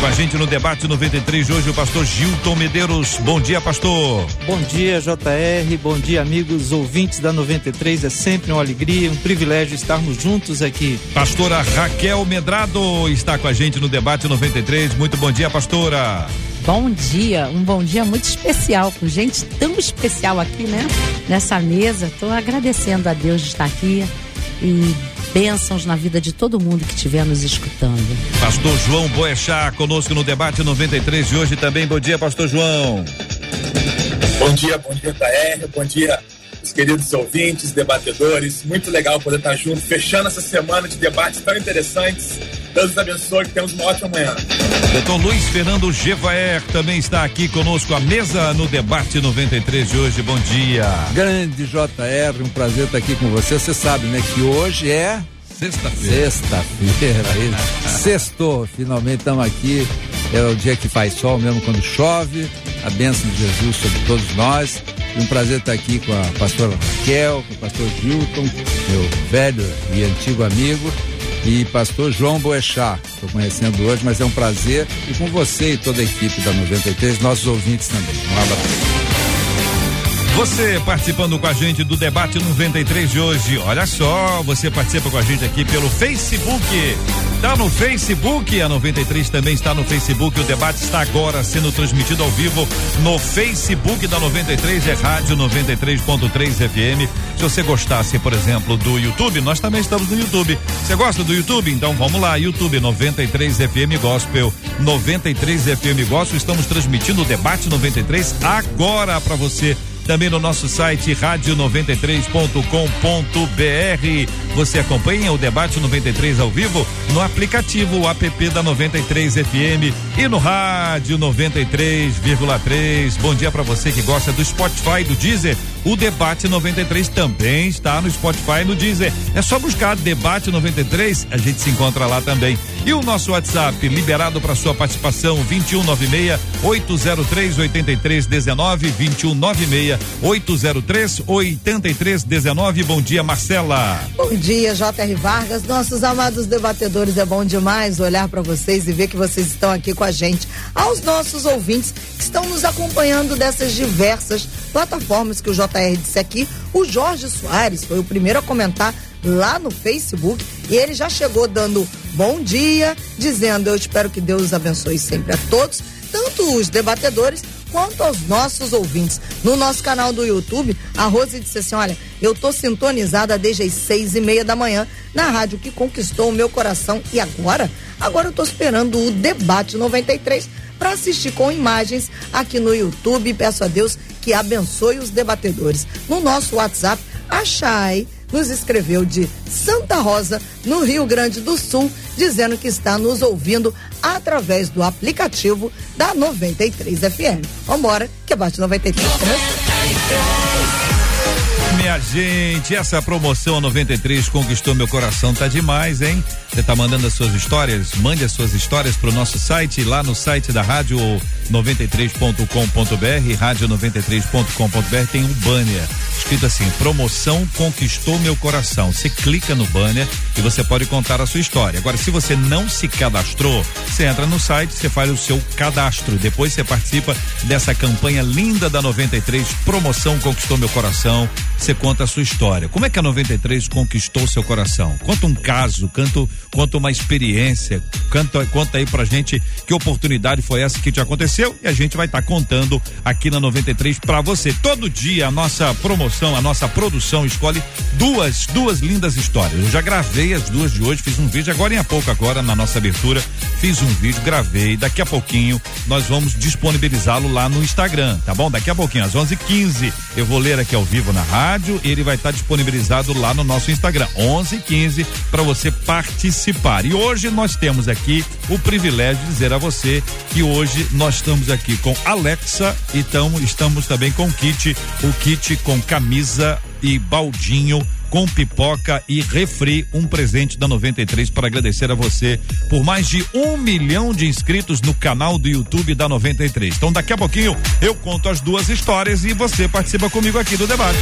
Com a gente no debate 93 de hoje, o pastor Gilton Medeiros. Bom dia, pastor. Bom dia, JR. Bom dia, amigos ouvintes da 93. É sempre uma alegria, um privilégio estarmos juntos aqui. Pastora Raquel Medrado está com a gente no debate 93. Muito bom dia, pastora. Bom dia, um bom dia muito especial, com gente tão especial aqui, né? Nessa mesa. Estou agradecendo a Deus de estar aqui e bênçãos na vida de todo mundo que estiver nos escutando. Pastor João Boechat conosco no debate 93 de hoje também. Bom dia, Pastor João. Bom dia, bom dia, KR, bom dia, os queridos ouvintes, debatedores. Muito legal poder estar junto, fechando essa semana de debates tão interessantes. Deus nos abençoe, que temos uma ótima manhã. Doutor Luiz Fernando Gevaer também está aqui conosco à mesa no debate 93 de hoje. Bom dia. Grande JR, um prazer estar aqui com você. Você sabe, né, que hoje é Sexta-feira. Sexta-feira, sextou, finalmente estamos aqui. É o dia que faz sol, mesmo quando chove. A bênção de Jesus sobre todos nós. E um prazer estar aqui com a pastora Raquel, com o pastor Gilton, meu velho e antigo amigo, e pastor João Boechat. Estou conhecendo hoje, mas é um prazer. E com você e toda a equipe da 93, nossos ouvintes também. Um abraço. Você participando com a gente do debate 93 de hoje. Olha só, você participa com a gente aqui pelo Facebook. Tá no Facebook, a 93 também está no Facebook. O debate está agora sendo transmitido ao vivo no Facebook da 93, é Rádio 93.3 FM. Se você gostasse, por exemplo, do YouTube, nós também estamos no YouTube. Você gosta do YouTube? Então vamos lá, YouTube 93 FM Gospel, 93 FM Gospel. Estamos transmitindo o debate 93 agora para você também no nosso site rádio93.com.br. Você acompanha o debate 93 ao vivo no aplicativo app da 93 FM e no rádio 93,3. Bom dia para você que gosta do Spotify, do Deezer. O debate 93 também está no Spotify e no Deezer. É só buscar debate 93, a gente se encontra lá também. E o nosso WhatsApp liberado para sua participação 2196 803 8319 2196 803 8319. Bom dia, Marcela. Bom dia, J.R. Vargas. Nossos amados debatedores, é bom demais olhar para vocês e ver que vocês estão aqui com a gente. Aos nossos ouvintes que estão nos acompanhando dessas diversas plataformas que o JR disse aqui, o Jorge Soares foi o primeiro a comentar lá no Facebook e ele já chegou dando bom dia, dizendo: Eu espero que Deus abençoe sempre a todos, tanto os debatedores quanto aos nossos ouvintes. No nosso canal do YouTube, a Rose disse assim: Olha, eu tô sintonizada desde as seis e meia da manhã na rádio que conquistou o meu coração e agora? Agora eu tô esperando o debate 93 para assistir com imagens aqui no YouTube. Peço a Deus que abençoe os debatedores. No nosso WhatsApp, a Chay nos escreveu de Santa Rosa, no Rio Grande do Sul, dizendo que está nos ouvindo através do aplicativo da 93 FM. Vambora, que bate 93. 93 minha gente, essa promoção 93 conquistou meu coração, tá demais, hein? Você tá mandando as suas histórias? Mande as suas histórias pro nosso site, lá no site da rádio 93.com.br, rádio 93.com.br tem um banner escrito assim: promoção conquistou meu coração. Você clica no banner e você pode contar a sua história. Agora, se você não se cadastrou, você entra no site, você faz o seu cadastro. Depois você participa dessa campanha linda da 93, promoção conquistou meu coração. Você conta a sua história. Como é que a 93 conquistou seu coração? Conta um caso, conta, conta uma experiência, conta, conta aí pra gente que oportunidade foi essa que te aconteceu e a gente vai estar tá contando aqui na 93 para você. Todo dia a nossa promoção a nossa produção escolhe duas, duas lindas histórias. Eu já gravei as duas de hoje, fiz um vídeo agora em a pouco agora na nossa abertura, fiz um vídeo, gravei, daqui a pouquinho nós vamos disponibilizá-lo lá no Instagram, tá bom? Daqui a pouquinho, às 11:15, eu vou ler aqui ao vivo na rádio, ele vai estar tá disponibilizado lá no nosso Instagram, 11:15 para você participar. E hoje nós temos aqui o privilégio de dizer a você que hoje nós estamos aqui com Alexa, então estamos também com o kit, o kit com camisa e baldinho com pipoca e refri, um presente da 93 para agradecer a você por mais de um milhão de inscritos no canal do YouTube da 93. Então daqui a pouquinho eu conto as duas histórias e você participa comigo aqui do debate.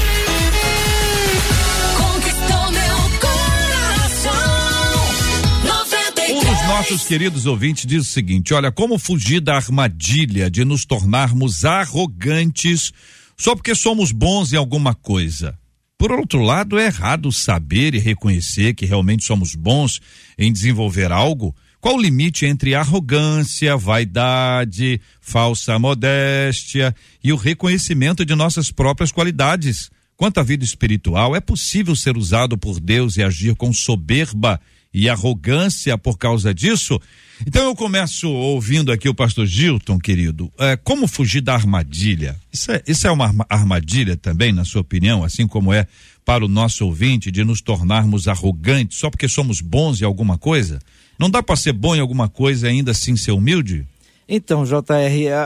Um dos nossos queridos ouvintes diz o seguinte: olha, como fugir da armadilha de nos tornarmos arrogantes só porque somos bons em alguma coisa? Por outro lado, é errado saber e reconhecer que realmente somos bons em desenvolver algo. Qual o limite entre arrogância, vaidade, falsa modéstia e o reconhecimento de nossas próprias qualidades? Quanto à vida espiritual, é possível ser usado por Deus e agir com soberba e arrogância por causa disso? Então eu começo ouvindo aqui o pastor Gilton, querido. É, como fugir da armadilha? Isso é, isso é uma armadilha também, na sua opinião, assim como é para o nosso ouvinte de nos tornarmos arrogantes só porque somos bons em alguma coisa? Não dá para ser bom em alguma coisa e ainda assim ser humilde? Então, JR,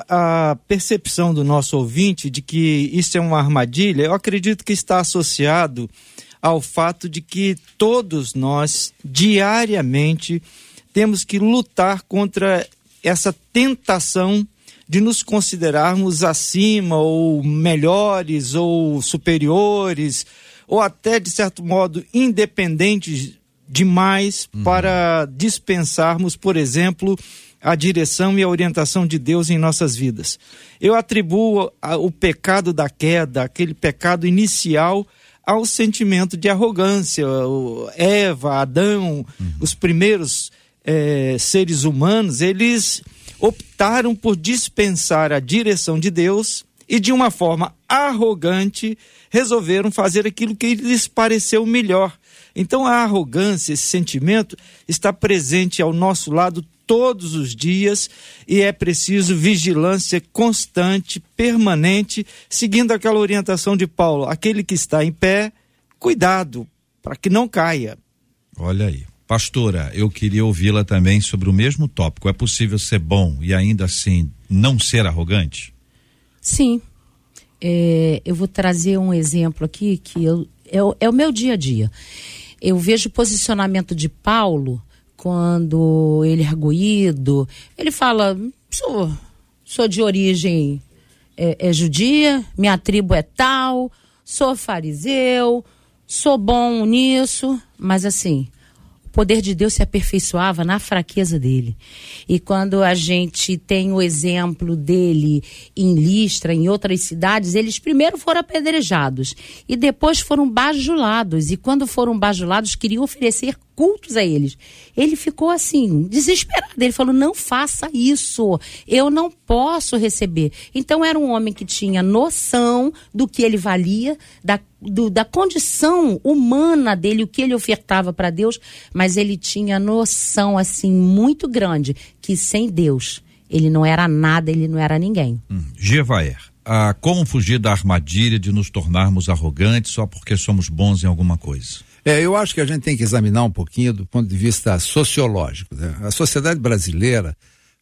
a, a, percepção do nosso ouvinte de que isso é uma armadilha, eu acredito que está associado ao fato de que todos nós, diariamente, temos que lutar contra essa tentação de nos considerarmos acima ou melhores ou superiores ou até de certo modo independentes demais uhum. para dispensarmos, por exemplo, a direção e a orientação de Deus em nossas vidas. Eu atribuo a, o pecado da queda, aquele pecado inicial, ao sentimento de arrogância. Eva, Adão, uhum. os primeiros é, seres humanos, eles optaram por dispensar a direção de Deus e, de uma forma arrogante, resolveram fazer aquilo que lhes pareceu melhor. Então, a arrogância, esse sentimento, está presente ao nosso lado todos os dias e é preciso vigilância constante, permanente, seguindo aquela orientação de Paulo: aquele que está em pé, cuidado, para que não caia. Olha aí. Pastora, eu queria ouvi-la também sobre o mesmo tópico. É possível ser bom e ainda assim não ser arrogante? Sim. É, eu vou trazer um exemplo aqui que eu, é, é o meu dia a dia. Eu vejo o posicionamento de Paulo quando ele é arguído. Ele fala: sou, sou de origem é, é judia, minha tribo é tal, sou fariseu, sou bom nisso, mas assim poder de Deus se aperfeiçoava na fraqueza dele. E quando a gente tem o exemplo dele em Listra, em outras cidades, eles primeiro foram apedrejados e depois foram bajulados. E quando foram bajulados, queriam oferecer cultos a eles. Ele ficou assim, desesperado. Ele falou: não faça isso, eu não posso receber. Então era um homem que tinha noção do que ele valia, da, do, da condição humana dele, o que ele ofertava para Deus, mas ele tinha noção assim muito grande que sem Deus ele não era nada, ele não era ninguém. Hum. Gevaer, ah, como fugir da armadilha de nos tornarmos arrogantes só porque somos bons em alguma coisa? É, eu acho que a gente tem que examinar um pouquinho do ponto de vista sociológico. Né? A sociedade brasileira,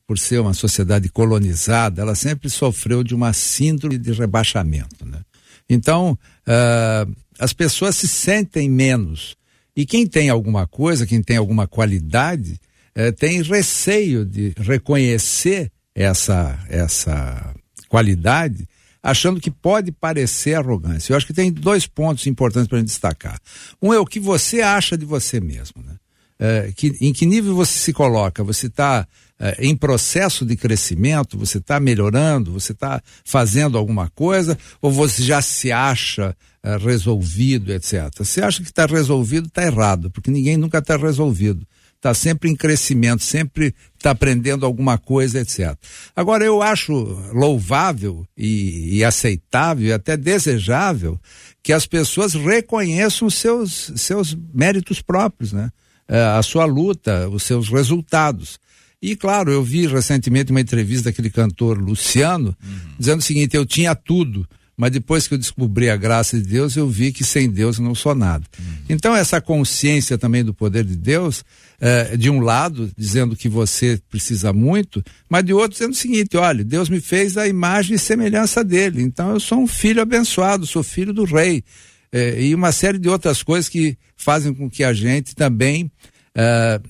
por ser uma sociedade colonizada, ela sempre sofreu de uma síndrome de rebaixamento. Né? Então, uh, as pessoas se sentem menos. E quem tem alguma coisa, quem tem alguma qualidade, uh, tem receio de reconhecer essa, essa qualidade achando que pode parecer arrogância. Eu acho que tem dois pontos importantes para a gente destacar. Um é o que você acha de você mesmo, né? É, que, em que nível você se coloca? Você está é, em processo de crescimento? Você está melhorando? Você está fazendo alguma coisa? Ou você já se acha é, resolvido, etc? Se acha que está resolvido, está errado, porque ninguém nunca está resolvido. Está sempre em crescimento, sempre está aprendendo alguma coisa, etc. Agora, eu acho louvável e, e aceitável e até desejável que as pessoas reconheçam os seus, seus méritos próprios, né? É, a sua luta, os seus resultados. E claro, eu vi recentemente uma entrevista daquele cantor Luciano, uhum. dizendo o seguinte: eu tinha tudo, mas depois que eu descobri a graça de Deus, eu vi que sem Deus eu não sou nada. Uhum. Então, essa consciência também do poder de Deus, eh, de um lado, dizendo que você precisa muito, mas de outro, dizendo o seguinte: olha, Deus me fez a imagem e semelhança dele, então eu sou um filho abençoado, sou filho do rei. Eh, e uma série de outras coisas que fazem com que a gente também eh,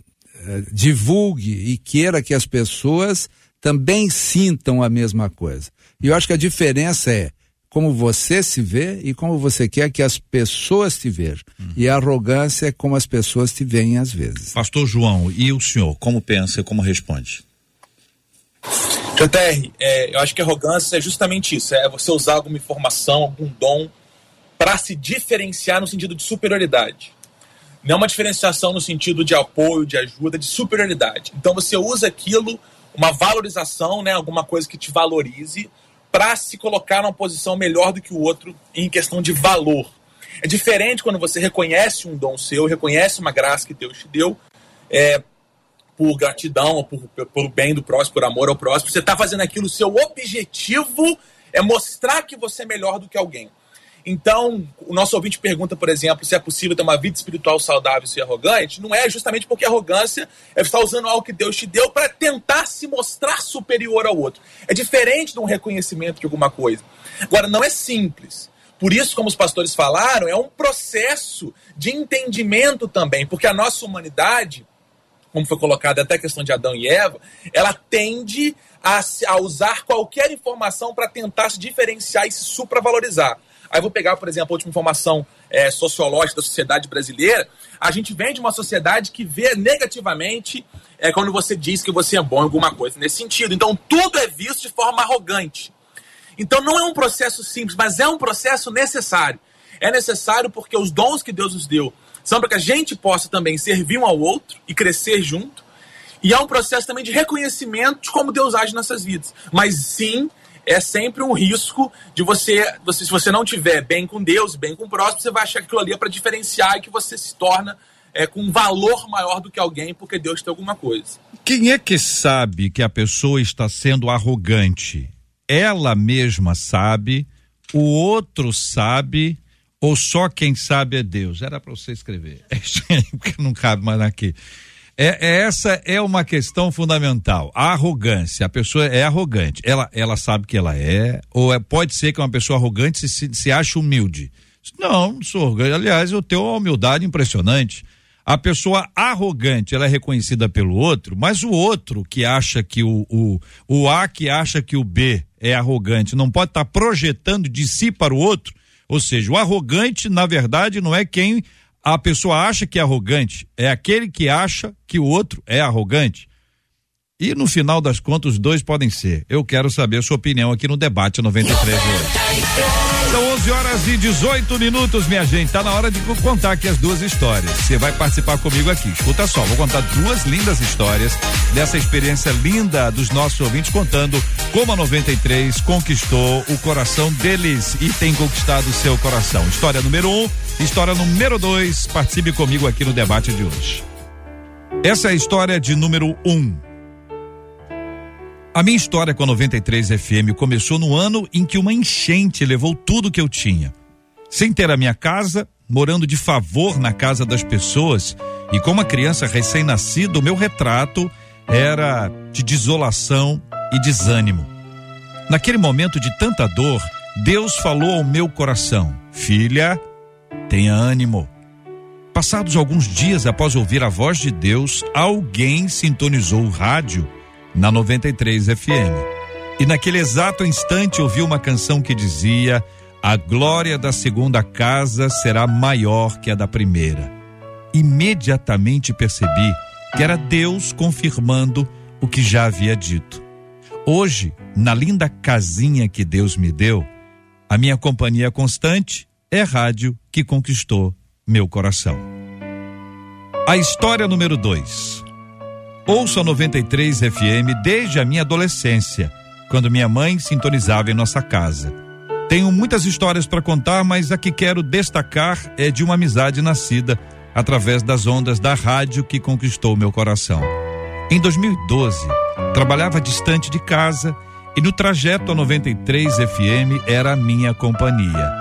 divulgue e queira que as pessoas também sintam a mesma coisa. E eu acho que a diferença é como você se vê e como você quer que as pessoas te vejam. Uhum. E a arrogância é como as pessoas te veem às vezes. Pastor João, e o senhor, como pensa e como responde? JR, é, eu acho que arrogância é justamente isso: é você usar alguma informação, algum dom para se diferenciar no sentido de superioridade. Não é uma diferenciação no sentido de apoio, de ajuda, de superioridade. Então você usa aquilo, uma valorização, né, alguma coisa que te valorize, para se colocar numa posição melhor do que o outro em questão de valor. É diferente quando você reconhece um dom seu, reconhece uma graça que Deus te deu, é, por gratidão, por, pelo bem do próximo, por amor ao próximo. Você está fazendo aquilo, seu objetivo é mostrar que você é melhor do que alguém. Então, o nosso ouvinte pergunta, por exemplo, se é possível ter uma vida espiritual saudável e ser arrogante. Não é justamente porque arrogância é estar usando algo que Deus te deu para tentar se mostrar superior ao outro. É diferente de um reconhecimento de alguma coisa. Agora, não é simples. Por isso, como os pastores falaram, é um processo de entendimento também, porque a nossa humanidade, como foi colocado até a questão de Adão e Eva, ela tende a, a usar qualquer informação para tentar se diferenciar e se supravalorizar. Aí vou pegar, por exemplo, a última informação é, sociológica da sociedade brasileira. A gente vem de uma sociedade que vê negativamente é, quando você diz que você é bom em alguma coisa nesse sentido. Então tudo é visto de forma arrogante. Então não é um processo simples, mas é um processo necessário. É necessário porque os dons que Deus nos deu são para que a gente possa também servir um ao outro e crescer junto. E há um processo também de reconhecimento de como Deus age nessas vidas. Mas sim, é sempre um risco de você, você, se você não tiver bem com Deus, bem com o próximo, você vai achar que aquilo ali é para diferenciar e que você se torna é, com um valor maior do que alguém porque Deus tem alguma coisa. Quem é que sabe que a pessoa está sendo arrogante? Ela mesma sabe, o outro sabe, ou só quem sabe é Deus? Era para você escrever. Porque não cabe mais aqui. É, é, essa é uma questão fundamental. A arrogância. A pessoa é arrogante. Ela, ela sabe que ela é, ou é, pode ser que uma pessoa arrogante se, se, ache humilde. Não, não sou arrogante. Aliás, eu tenho uma humildade impressionante. A pessoa arrogante, ela é reconhecida pelo outro, mas o outro que acha que o, o, o A que acha que o B é arrogante, não pode estar tá projetando de si para o outro. Ou seja, o arrogante, na verdade, não é quem a pessoa acha que é arrogante, é aquele que acha que o outro é arrogante. E no final das contas, os dois podem ser. Eu quero saber a sua opinião aqui no debate 93 de hoje. São 11 horas e 18 minutos, minha gente. Tá na hora de contar aqui as duas histórias. Você vai participar comigo aqui. Escuta só, vou contar duas lindas histórias dessa experiência linda dos nossos ouvintes contando como a 93 conquistou o coração deles e tem conquistado o seu coração. História número um, história número dois. Participe comigo aqui no debate de hoje. Essa é a história de número um. A minha história com a 93 FM começou no ano em que uma enchente levou tudo que eu tinha. Sem ter a minha casa, morando de favor na casa das pessoas e com uma criança recém-nascida, o meu retrato era de desolação e desânimo. Naquele momento de tanta dor, Deus falou ao meu coração: Filha, tenha ânimo. Passados alguns dias após ouvir a voz de Deus, alguém sintonizou o rádio na 93 FM. E naquele exato instante ouvi uma canção que dizia: A glória da segunda casa será maior que a da primeira. Imediatamente percebi que era Deus confirmando o que já havia dito. Hoje, na linda casinha que Deus me deu, a minha companhia constante é rádio que conquistou meu coração. A história número 2. Ouço a 93 FM desde a minha adolescência, quando minha mãe sintonizava em nossa casa. Tenho muitas histórias para contar, mas a que quero destacar é de uma amizade nascida através das ondas da rádio que conquistou meu coração. Em 2012, trabalhava distante de casa e no trajeto a 93 FM era a minha companhia.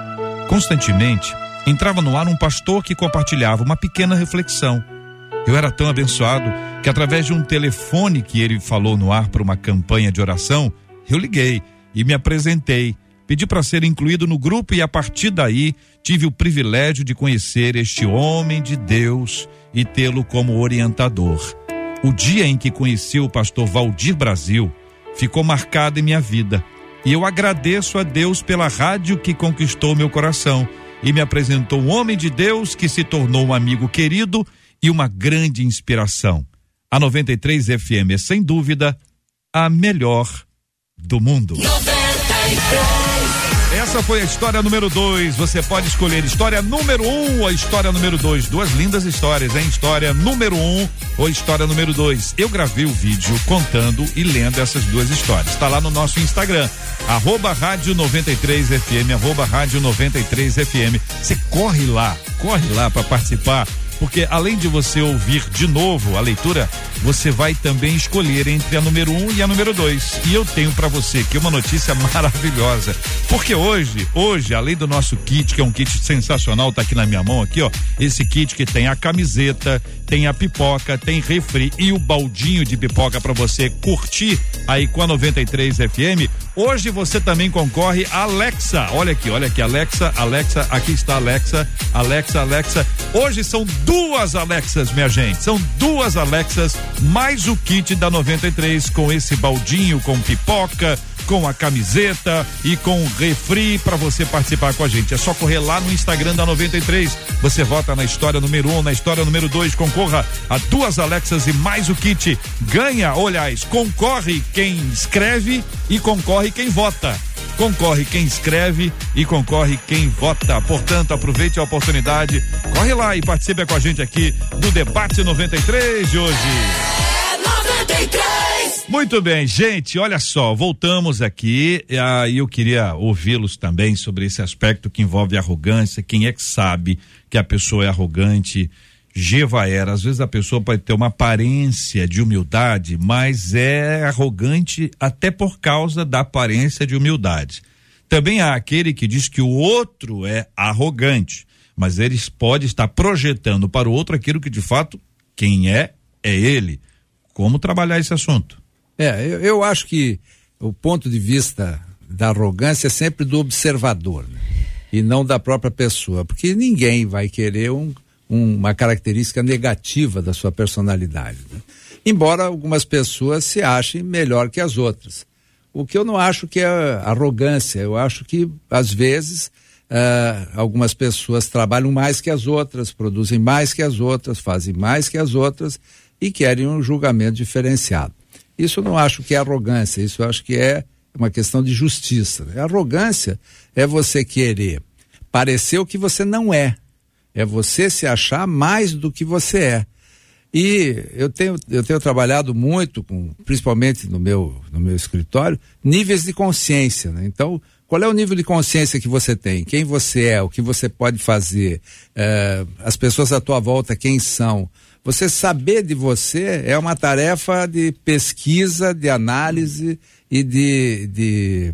Constantemente, entrava no ar um pastor que compartilhava uma pequena reflexão eu era tão abençoado que, através de um telefone que ele falou no ar para uma campanha de oração, eu liguei e me apresentei. Pedi para ser incluído no grupo e, a partir daí, tive o privilégio de conhecer este homem de Deus e tê-lo como orientador. O dia em que conheci o pastor Valdir Brasil ficou marcado em minha vida. E eu agradeço a Deus pela rádio que conquistou meu coração e me apresentou um homem de Deus que se tornou um amigo querido e uma grande inspiração. A 93 FM é, sem dúvida, a melhor do mundo. 93. Essa foi a história número 2. Você pode escolher história número 1 um, ou história número 2. Duas lindas histórias, hein? História número 1 um, ou história número 2. Eu gravei o vídeo contando e lendo essas duas histórias. Está lá no nosso Instagram, arroba rádio 93FM, arroba rádio 93FM. Você corre lá, corre lá para participar porque além de você ouvir de novo a leitura, você vai também escolher entre a número 1 um e a número 2. E eu tenho para você aqui uma notícia maravilhosa, porque hoje, hoje, além do nosso kit, que é um kit sensacional, tá aqui na minha mão aqui, ó, esse kit que tem a camiseta, tem a pipoca, tem refri e o baldinho de pipoca para você curtir aí com a 93 FM. Hoje você também concorre a Alexa. Olha aqui, olha aqui, Alexa, Alexa, aqui está Alexa, Alexa, Alexa. Hoje são duas Alexas, minha gente. São duas Alexas, mais o kit da 93 com esse baldinho com pipoca, com a camiseta e com o refri para você participar com a gente. É só correr lá no Instagram da 93. Você vota na história número 1, um, na história número 2, concorra a duas Alexas e mais o kit. Ganha, olhais, concorre quem escreve e concorre quem vota concorre quem escreve e concorre quem vota. Portanto, aproveite a oportunidade, corre lá e participe com a gente aqui do Debate 93 de hoje. É 93! Muito bem, gente, olha só, voltamos aqui e aí eu queria ouvi-los também sobre esse aspecto que envolve arrogância, quem é que sabe que a pessoa é arrogante, Gevaera, às vezes a pessoa pode ter uma aparência de humildade, mas é arrogante até por causa da aparência de humildade. Também há aquele que diz que o outro é arrogante, mas ele pode estar projetando para o outro aquilo que de fato quem é é ele. Como trabalhar esse assunto? É, eu, eu acho que o ponto de vista da arrogância é sempre do observador né? e não da própria pessoa, porque ninguém vai querer um, um, uma característica negativa da sua personalidade. Né? Embora algumas pessoas se achem melhor que as outras. O que eu não acho que é arrogância, eu acho que às vezes uh, algumas pessoas trabalham mais que as outras, produzem mais que as outras, fazem mais que as outras e querem um julgamento diferenciado. Isso eu não acho que é arrogância, isso eu acho que é uma questão de justiça. Né? Arrogância é você querer parecer o que você não é. É você se achar mais do que você é. E eu tenho, eu tenho trabalhado muito, com, principalmente no meu, no meu escritório, níveis de consciência. Né? Então, qual é o nível de consciência que você tem? Quem você é? O que você pode fazer? É, as pessoas à tua volta, quem são? Você saber de você é uma tarefa de pesquisa, de análise e de, de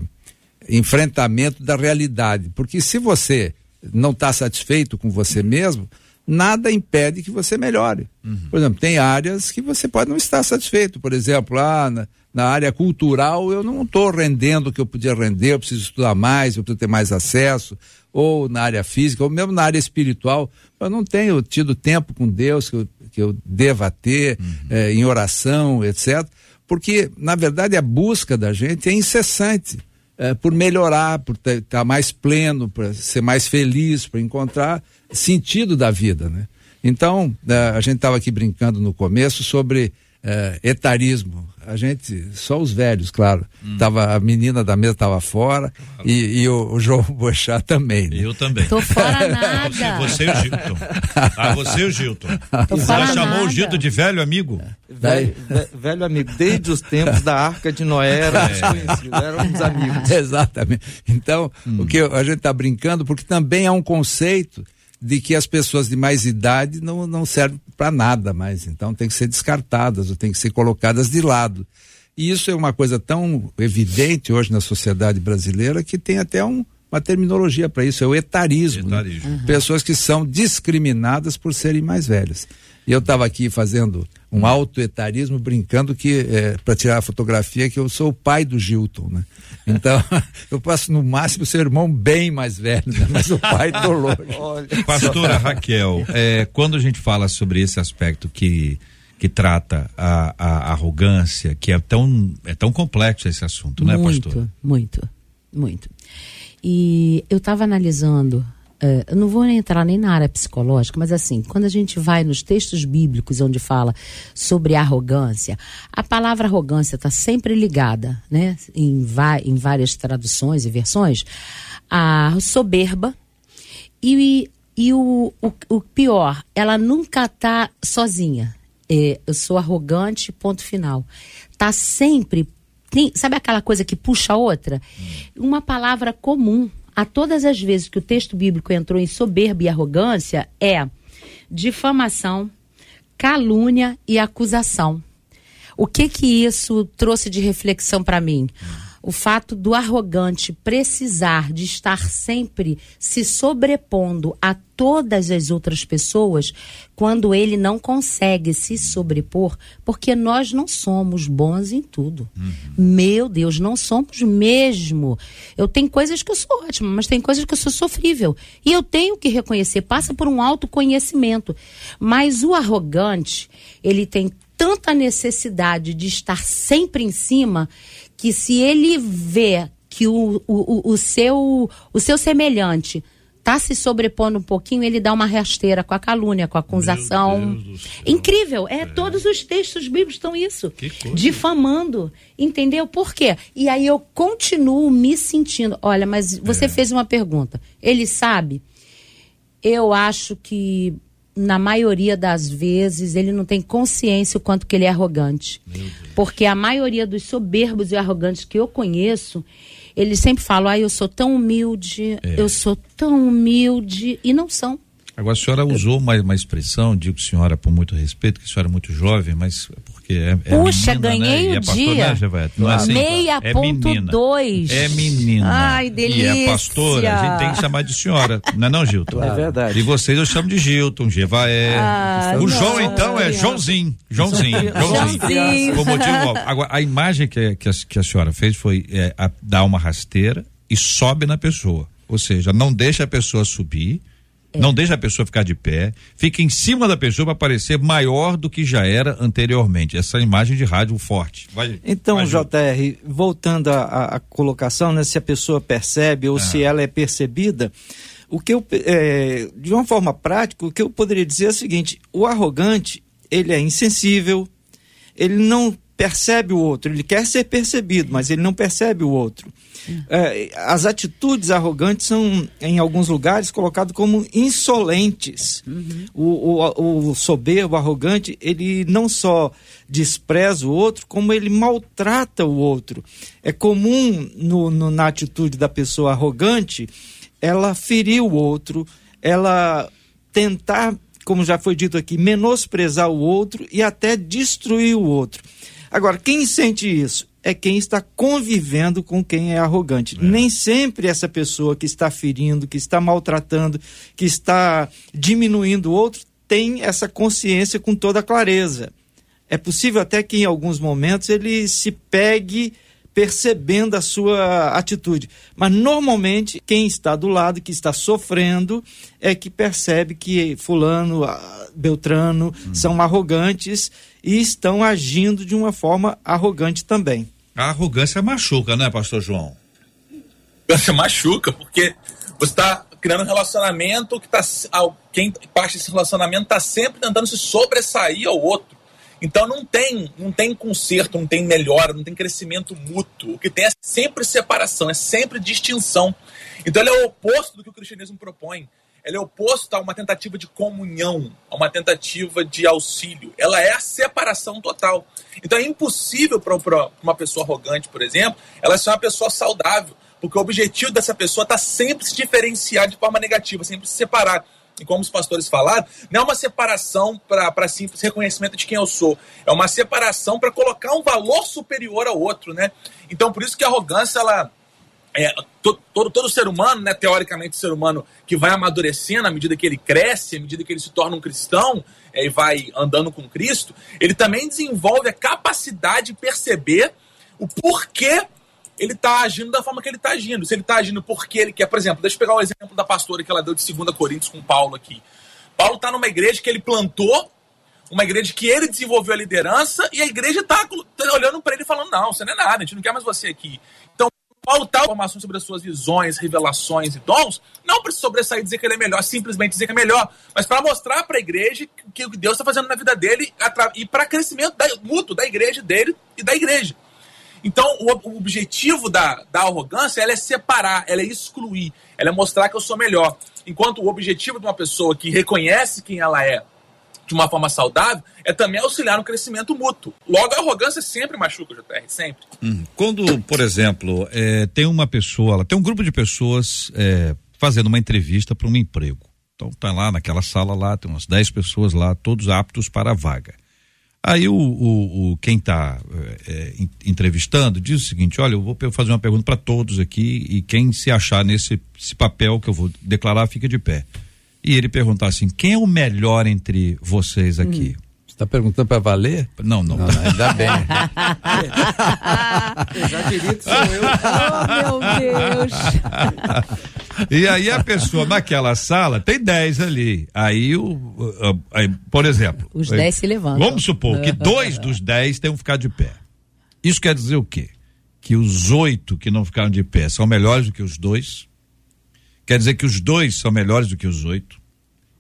enfrentamento da realidade. Porque se você não está satisfeito com você mesmo, nada impede que você melhore. Uhum. Por exemplo, tem áreas que você pode não estar satisfeito. Por exemplo, lá na, na área cultural, eu não estou rendendo o que eu podia render, eu preciso estudar mais, eu preciso ter mais acesso. Ou na área física, ou mesmo na área espiritual, eu não tenho tido tempo com Deus que eu que eu deva ter uhum. é, em oração, etc. Porque, na verdade, a busca da gente é incessante é, por melhorar, por estar tá mais pleno, para ser mais feliz, para encontrar sentido da vida, né? Então, é, a gente estava aqui brincando no começo sobre é, etarismo. A gente, só os velhos, claro. Hum. Tava, a menina da mesa estava fora e, e o, o, João Bochá também. Né? Eu também. Tô fora nada. Você, você e o Gilton. Ah, você e o Gilton. Tô Você já chamou nada. o Gilton de velho amigo? Velho, velho, amigo. Desde os tempos da Arca de Noé era é. éramos amigos. Exatamente. Então, hum. o que a gente está brincando, porque também há um conceito de que as pessoas de mais idade não, não servem para nada mais. Então tem que ser descartadas ou tem que ser colocadas de lado. E isso é uma coisa tão evidente hoje na sociedade brasileira que tem até um, uma terminologia para isso, é o etarismo. Né? etarismo. Né? Uhum. Pessoas que são discriminadas por serem mais velhas. E eu estava aqui fazendo um autoetarismo, brincando que, é, para tirar a fotografia, que eu sou o pai do Gilton, né? Então, eu posso no máximo ser irmão bem mais velho, né? mas o pai do longe. Pastora Raquel, é, quando a gente fala sobre esse aspecto que que trata a, a, arrogância, que é tão, é tão complexo esse assunto, né, muito, pastor? Muito, muito. E eu estava analisando eu não vou entrar nem na área psicológica, mas assim, quando a gente vai nos textos bíblicos onde fala sobre arrogância, a palavra arrogância está sempre ligada, né, em, em várias traduções e versões, a soberba e, e o, o, o pior, ela nunca está sozinha. É, eu sou arrogante, ponto final. Tá sempre. Tem, sabe aquela coisa que puxa a outra? Hum. Uma palavra comum a todas as vezes que o texto bíblico entrou em soberba e arrogância é difamação, calúnia e acusação. O que que isso trouxe de reflexão para mim? O fato do arrogante precisar de estar sempre se sobrepondo a todas as outras pessoas quando ele não consegue se sobrepor, porque nós não somos bons em tudo. Uhum. Meu Deus, não somos mesmo. Eu tenho coisas que eu sou ótima, mas tem coisas que eu sou sofrível. E eu tenho que reconhecer, passa por um autoconhecimento. Mas o arrogante, ele tem tanta necessidade de estar sempre em cima que se ele vê que o, o, o, seu, o seu semelhante está se sobrepondo um pouquinho, ele dá uma rasteira com a calúnia, com a acusação. Incrível, é, é, todos os textos bíblicos estão isso. Difamando, entendeu? Por quê? E aí eu continuo me sentindo, olha, mas você é. fez uma pergunta. Ele sabe? Eu acho que na maioria das vezes, ele não tem consciência o quanto que ele é arrogante. Porque a maioria dos soberbos e arrogantes que eu conheço, eles sempre falam, ah, eu sou tão humilde, é. eu sou tão humilde, e não são. Agora, a senhora usou uma, uma expressão, digo senhora por muito respeito, que a senhora é muito jovem, mas porque é, é Puxa, menina, ganhei né? o dia. Né, Não é assim? Meia é ponto dois. É menina. Ai, delícia. E é pastora, a gente tem que chamar de senhora, não é não, Gilton? É verdade. E vocês eu chamo de Gilton, Jevaé. Ah, o João, então, é Joãozinho. Joãozinho. Joãozinho. Joãozinho. Por motivo Agora, a imagem que, que, a, que a senhora fez foi é, a, dar uma rasteira e sobe na pessoa. Ou seja, não deixa a pessoa subir, é. Não deixa a pessoa ficar de pé, fica em cima da pessoa para parecer maior do que já era anteriormente. Essa imagem de rádio forte. Vai, então, vai, JR, voltando à colocação, né, se a pessoa percebe ou ah. se ela é percebida, o que eu, é, de uma forma prática, o que eu poderia dizer é o seguinte: o arrogante, ele é insensível, ele não percebe o outro, ele quer ser percebido, mas ele não percebe o outro. É, as atitudes arrogantes são, em alguns lugares, colocadas como insolentes. Uhum. O, o, o soberbo, arrogante, ele não só despreza o outro, como ele maltrata o outro. É comum no, no, na atitude da pessoa arrogante ela ferir o outro, ela tentar, como já foi dito aqui, menosprezar o outro e até destruir o outro. Agora, quem sente isso? É quem está convivendo com quem é arrogante. É. Nem sempre essa pessoa que está ferindo, que está maltratando, que está diminuindo o outro, tem essa consciência com toda clareza. É possível até que em alguns momentos ele se pegue percebendo a sua atitude. Mas normalmente quem está do lado, que está sofrendo, é que percebe que fulano, Beltrano hum. são arrogantes e estão agindo de uma forma arrogante também. A arrogância machuca, né, pastor João? Arrogância machuca, porque você está criando um relacionamento que está. Quem parte desse relacionamento está sempre tentando se sobressair ao outro. Então não tem, não tem conserto, não tem melhora, não tem crescimento mútuo. O que tem é sempre separação, é sempre distinção. Então ele é o oposto do que o cristianismo propõe. Ele é oposto a uma tentativa de comunhão, a uma tentativa de auxílio. Ela é a separação total. Então é impossível para uma pessoa arrogante, por exemplo, ela ser uma pessoa saudável, porque o objetivo dessa pessoa está sempre se diferenciar de forma negativa, sempre se separar e como os pastores falaram, não é uma separação para simples reconhecimento de quem eu sou, é uma separação para colocar um valor superior ao outro, né? Então, por isso que a arrogância, ela. É, todo, todo, todo ser humano, né, teoricamente, ser humano que vai amadurecendo à medida que ele cresce, à medida que ele se torna um cristão é, e vai andando com Cristo, ele também desenvolve a capacidade de perceber o porquê ele está agindo da forma que ele está agindo. Se ele está agindo porque ele quer, por exemplo, deixa eu pegar o exemplo da pastora que ela deu de 2 Coríntios com Paulo aqui. Paulo está numa igreja que ele plantou, uma igreja que ele desenvolveu a liderança, e a igreja está tá olhando para ele falando: não, você não é nada, a gente não quer mais você aqui. Está informação sobre as suas visões, revelações e dons, não para sobressair e dizer que ele é melhor, simplesmente dizer que é melhor, mas para mostrar para a igreja o que Deus está fazendo na vida dele e para crescimento da, mútuo da igreja dele e da igreja. Então, o, o objetivo da, da arrogância é separar, ela é excluir, ela é mostrar que eu sou melhor. Enquanto o objetivo de uma pessoa que reconhece quem ela é de uma forma saudável é também auxiliar no crescimento mútuo. Logo, a arrogância sempre machuca o JR, sempre. Hum. Quando, por exemplo, é, tem uma pessoa, tem um grupo de pessoas é, fazendo uma entrevista para um emprego. Então tá lá naquela sala lá, tem umas 10 pessoas lá, todos aptos para a vaga. Aí o, o, o quem está é, entrevistando diz o seguinte: olha, eu vou fazer uma pergunta para todos aqui e quem se achar nesse papel que eu vou declarar fica de pé. E ele perguntar assim: quem é o melhor entre vocês aqui? Hum. Você está perguntando para valer? Não, não. não, ainda bem. eu já diria que sou eu. Oh, meu Deus. E aí a pessoa naquela sala tem 10 ali. Aí o. Aí, por exemplo. Os 10 se levantam. Vamos supor que dois dos 10 tenham ficado de pé. Isso quer dizer o quê? Que os oito que não ficaram de pé são melhores do que os dois. Quer dizer que os dois são melhores do que os oito.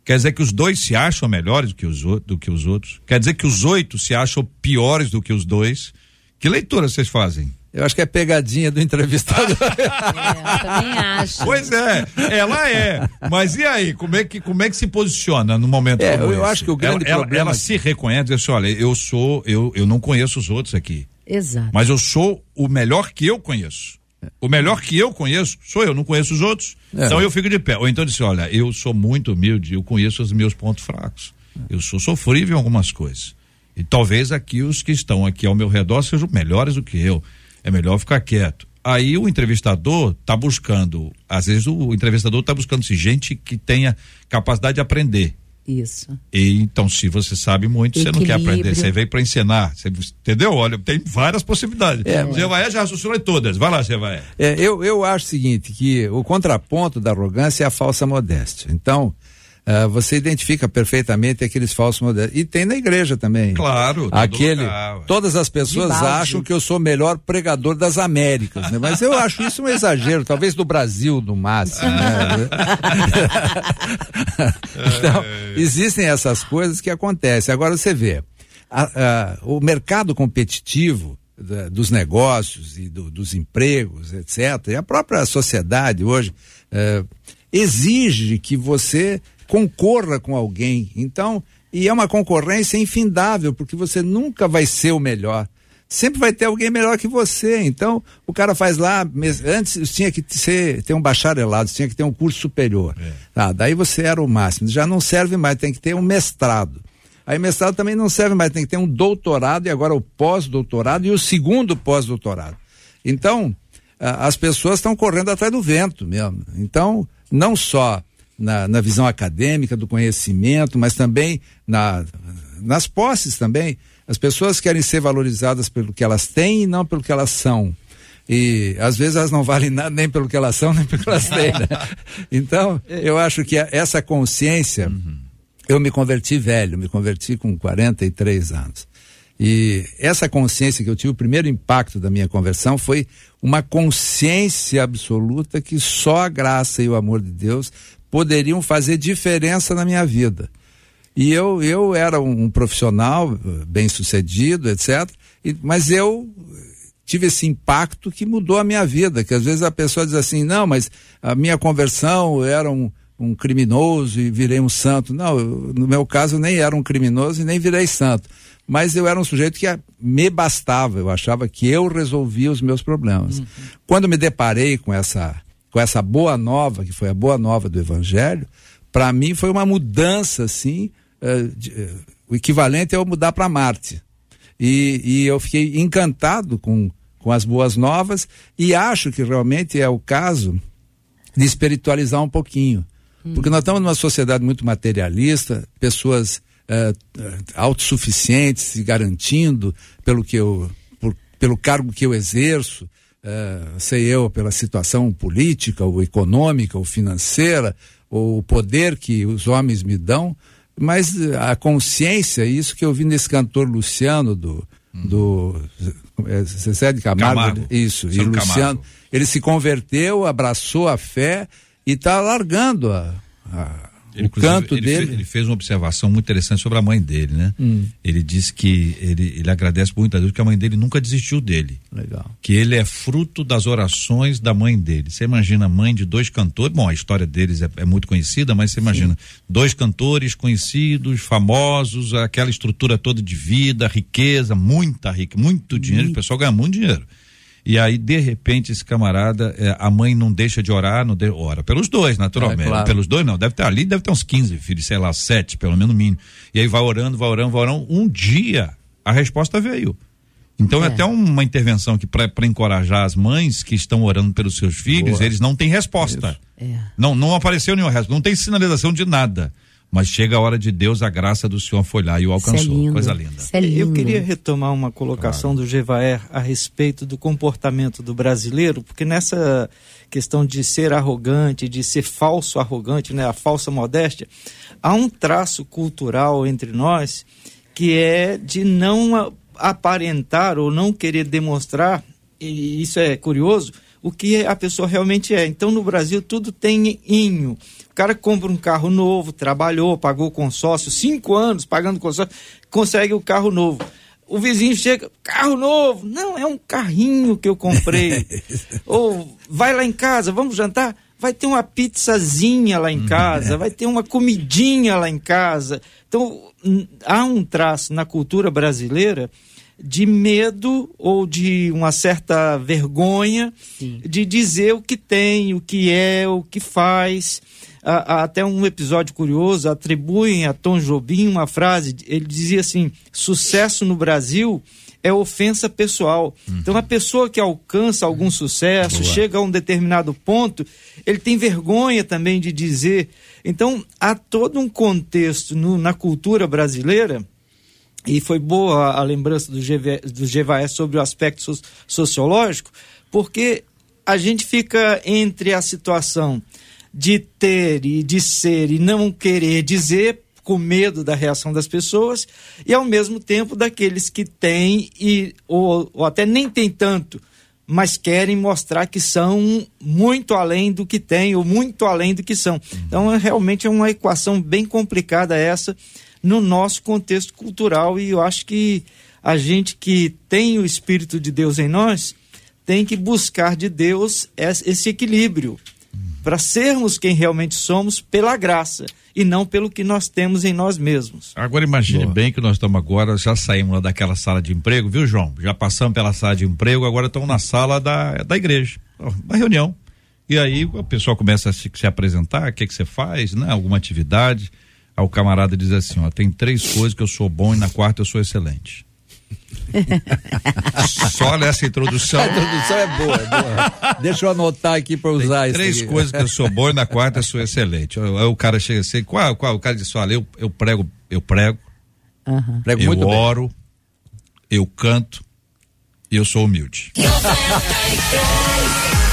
Quer dizer que os dois se acham melhores do que os, do que os outros. Quer dizer que os oito se acham piores do que os dois. Que leitura vocês fazem? Eu acho que é pegadinha do entrevistador. é, eu também acho. Pois é, ela é. Mas e aí, como é que, como é que se posiciona no momento é, como eu esse? acho que o grande ela, problema... Ela, ela se reconhece e diz assim, olha, eu sou, eu, eu não conheço os outros aqui. Exato. Mas eu sou o melhor que eu conheço. O melhor que eu conheço sou eu, não conheço os outros. É. Então eu fico de pé. Ou então disse, olha, eu sou muito humilde, eu conheço os meus pontos fracos. Eu sou sofrível em algumas coisas. E talvez aqui os que estão aqui ao meu redor sejam melhores do que eu é melhor ficar quieto. Aí o entrevistador está buscando, às vezes o entrevistador está buscando -se gente que tenha capacidade de aprender. Isso. E então, se você sabe muito, Equilíbrio. você não quer aprender, você veio para ensinar, você, entendeu? Olha, tem várias possibilidades. É, Zevaé já raciocinou todas. Vai lá, Zevaé. É, eu, eu acho o seguinte, que o contraponto da arrogância é a falsa modéstia. Então, Uh, você identifica perfeitamente aqueles falsos modelos. E tem na igreja também. Claro. Aquele, lugar, todas as pessoas acham que eu sou o melhor pregador das Américas, né? Mas eu acho isso um exagero, talvez do Brasil no máximo, né? então, existem essas coisas que acontecem. Agora você vê, a, a, o mercado competitivo da, dos negócios e do, dos empregos, etc., e a própria sociedade hoje uh, exige que você concorra com alguém. Então, e é uma concorrência infindável, porque você nunca vai ser o melhor. Sempre vai ter alguém melhor que você. Então, o cara faz lá, antes tinha que ser, ter um bacharelado, tinha que ter um curso superior. É. Tá, daí você era o máximo. Já não serve mais, tem que ter um mestrado. Aí mestrado também não serve mais, tem que ter um doutorado e agora o pós-doutorado e o segundo pós-doutorado. Então, as pessoas estão correndo atrás do vento mesmo. Então, não só na, na visão acadêmica do conhecimento, mas também na, nas posses também. As pessoas querem ser valorizadas pelo que elas têm e não pelo que elas são. E às vezes elas não valem nada nem pelo que elas são, nem pelo que elas têm. Né? Então, eu acho que essa consciência, uhum. eu me converti velho, me converti com 43 anos. E essa consciência que eu tive, o primeiro impacto da minha conversão foi uma consciência absoluta que só a graça e o amor de Deus poderiam fazer diferença na minha vida. E eu, eu era um, profissional eh, bem sucedido, etc. E, mas eu tive esse impacto que mudou a minha vida, que às vezes a pessoa diz assim, não, mas a minha conversão era um, um criminoso e virei um santo. Não, eu, no meu caso nem era um criminoso e nem virei santo. Mas eu era um sujeito que me bastava, eu achava que eu resolvia os meus problemas. Uhum. Quando me deparei com essa, com essa boa nova, que foi a boa nova do Evangelho, para mim foi uma mudança assim, uh, de, uh, o equivalente é eu mudar para Marte. E, e eu fiquei encantado com, com as boas novas e acho que realmente é o caso de espiritualizar um pouquinho. Hum. Porque nós estamos numa sociedade muito materialista, pessoas uh, autossuficientes, se garantindo pelo que eu, por, pelo cargo que eu exerço, uh, sei eu, pela situação política, ou econômica, ou financeira, ou o poder que os homens me dão, mas a consciência, isso que eu vi nesse cantor Luciano do hum. do é, Zezé de Camargo, Camargo. isso, São e Luciano, Camargo. ele se converteu, abraçou a fé e está largando a, a ele, o canto ele dele. Fez, ele fez uma observação muito interessante sobre a mãe dele, né? Hum. Ele disse que ele, ele agradece muito a Deus que a mãe dele nunca desistiu dele. Legal. Que ele é fruto das orações da mãe dele. Você imagina a mãe de dois cantores, bom, a história deles é, é muito conhecida, mas você imagina Sim. dois cantores conhecidos, famosos, aquela estrutura toda de vida, riqueza, muita riqueza, muito dinheiro, o pessoal ganha muito dinheiro. E aí, de repente, esse camarada, é, a mãe não deixa de orar, não de, ora pelos dois, naturalmente. É, claro. Pelos dois, não. Deve ter ali, deve ter uns 15 filhos, sei lá, sete, pelo menos mínimo. E aí vai orando, vai orando, vai orando. Um dia, a resposta veio. Então é, é até uma intervenção que para encorajar as mães que estão orando pelos seus filhos, Boa. eles não têm resposta. É. Não, não apareceu nenhuma resposta, não tem sinalização de nada. Mas chega a hora de Deus, a graça do Senhor foi lá e o alcançou. É Coisa linda. É Eu queria retomar uma colocação claro. do Gevaer a respeito do comportamento do brasileiro, porque nessa questão de ser arrogante, de ser falso arrogante, né, a falsa modéstia, há um traço cultural entre nós que é de não aparentar ou não querer demonstrar, e isso é curioso, o que a pessoa realmente é. Então no Brasil tudo tem inho cara compra um carro novo, trabalhou, pagou consórcio, cinco anos pagando consórcio, consegue o carro novo. O vizinho chega, carro novo. Não, é um carrinho que eu comprei. Ou vai lá em casa, vamos jantar? Vai ter uma pizzazinha lá em uhum. casa, vai ter uma comidinha lá em casa. Então, há um traço na cultura brasileira de medo ou de uma certa vergonha Sim. de dizer o que tem, o que é, o que faz até um episódio curioso, atribuem a Tom Jobim uma frase, ele dizia assim, sucesso no Brasil é ofensa pessoal. Uhum. Então, a pessoa que alcança algum sucesso, Boa. chega a um determinado ponto, ele tem vergonha também de dizer. Então, há todo um contexto no, na cultura brasileira, e foi boa a, lembrança do, GV, do GVS sobre o aspecto so, sociológico, porque a gente fica entre a situação de ter e de ser e não querer dizer com medo da reação das pessoas e ao mesmo tempo daqueles que têm e ou, ou até nem tem tanto mas querem mostrar que são muito além do que têm ou muito além do que são. Então, é, realmente é uma equação bem complicada essa no nosso contexto cultural e eu acho que a gente que tem o Espírito de Deus em nós tem que buscar de Deus esse equilíbrio para sermos quem realmente somos pela graça e não pelo que nós temos em nós mesmos. Agora imagine Boa. bem que nós estamos agora, já saímos lá daquela sala de emprego, viu, João? Já passamos pela sala de emprego, agora estamos na sala da, da igreja, da reunião. E aí o pessoal começa a se, se apresentar, o que, que você faz, né? Alguma atividade. Aí o camarada diz assim, ó, tem três coisas que eu sou bom e na quarta eu sou excelente. Só nessa introdução. A introdução é boa, é boa. Deixa eu anotar aqui para usar isso. Três aqui. coisas que eu sou bom e na quarta eu sou excelente. Aí o cara chega assim, qual, qual? O cara diz, olha, eu, eu prego, eu prego, uhum. prego eu muito oro, bem. eu canto e eu sou humilde.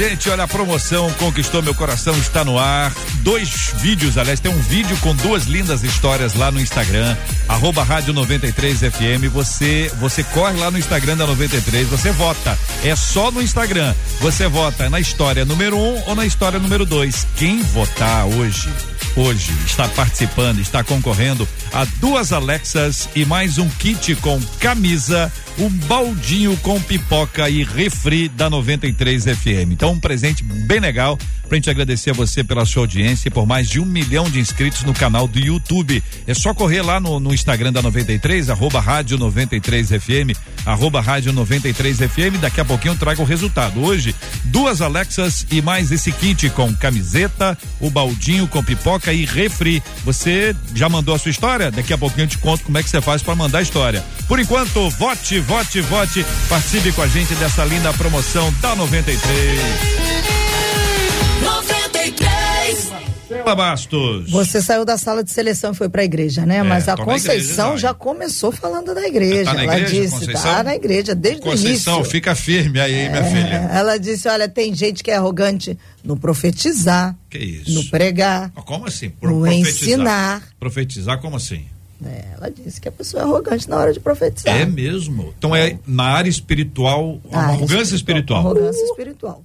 Gente, olha, a promoção Conquistou Meu Coração está no ar. Dois vídeos, aliás, tem um vídeo com duas lindas histórias lá no Instagram, arroba Rádio 93 FM. Você, você corre lá no Instagram da 93, você vota. É só no Instagram. Você vota na história número um ou na história número dois. Quem votar hoje hoje está participando, está concorrendo a duas Alexas e mais um kit com camisa, um baldinho com pipoca e refri da 93 FM. Então, um presente bem legal pra gente agradecer a você pela sua audiência e por mais de um milhão de inscritos no canal do YouTube. É só correr lá no, no Instagram da 93, arroba rádio 93 FM, arroba rádio 93 FM. Daqui a pouquinho eu trago o resultado. Hoje, duas Alexas e mais esse kit com camiseta, o baldinho com pipoca e refri. Você já mandou a sua história? Daqui a pouquinho eu te conto como é que você faz para mandar a história. Por enquanto, vote, vote, vote. Participe com a gente dessa linda promoção da 93. 93. Fala, Bastos. Você saiu da sala de seleção e foi para a igreja, né? Mas a na Conceição igreja, já começou falando da igreja. Tá na ela igreja, disse, Conceição? tá na igreja desde o Conceição, início. fica firme aí, minha filha. É, ela disse, olha, tem gente que é arrogante no profetizar, Que isso? no pregar. Como assim? No ensinar. Profetizar, como assim? É, ela disse que a pessoa é arrogante na hora de profetizar. É mesmo. Então é na área espiritual, uma Ah, arrogância espiritual. Arrogância espiritual.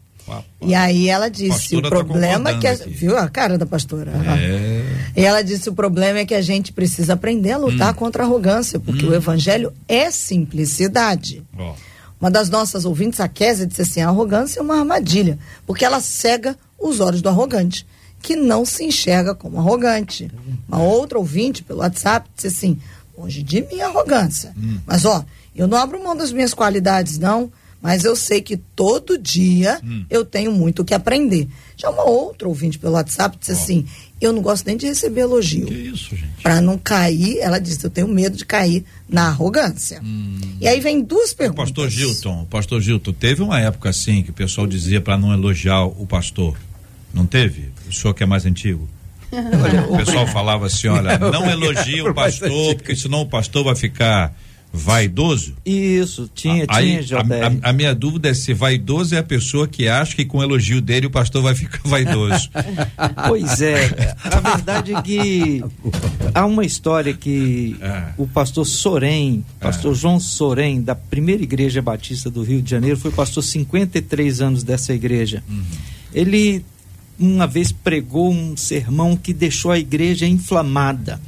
E aí ela disse, o tá problema é que... A, aqui. viu a cara da pastora? É. E ela disse, o problema é que a gente precisa aprender a lutar Hum. contra a arrogância, porque o evangelho é simplicidade. Ó, Uma das nossas ouvintes, a Kézia, disse assim: a arrogância é uma armadilha, porque ela cega os olhos do arrogante, que não se enxerga como arrogante. Uma outra ouvinte pelo WhatsApp disse assim: longe de mim arrogância. Mas, ó, eu não abro mão das minhas qualidades, não, mas eu sei que todo dia eu tenho muito o que aprender. Já uma outra ouvinte pelo WhatsApp disse assim: eu não gosto nem de receber elogio que isso, gente? para não cair, ela disse, eu tenho medo de cair na arrogância. E aí vem duas perguntas. Pastor Gilton, pastor Gilton, teve uma época assim que o pessoal dizia para não elogiar o pastor. Não teve? O senhor que é mais antigo? o pessoal falava assim, olha, não elogie o pastor, porque senão o pastor vai ficar vaidoso. Isso, tinha, Aí, tinha, a, JR. a- a minha dúvida é se vaidoso é a pessoa que acha que com o elogio dele o pastor vai ficar vaidoso. Pois é, a verdade é que há uma história que É. o pastor Sorém, pastor João Sorém, da primeira igreja batista do Rio de Janeiro, foi pastor 53 anos dessa igreja. Ele uma vez pregou um sermão que deixou a igreja inflamada.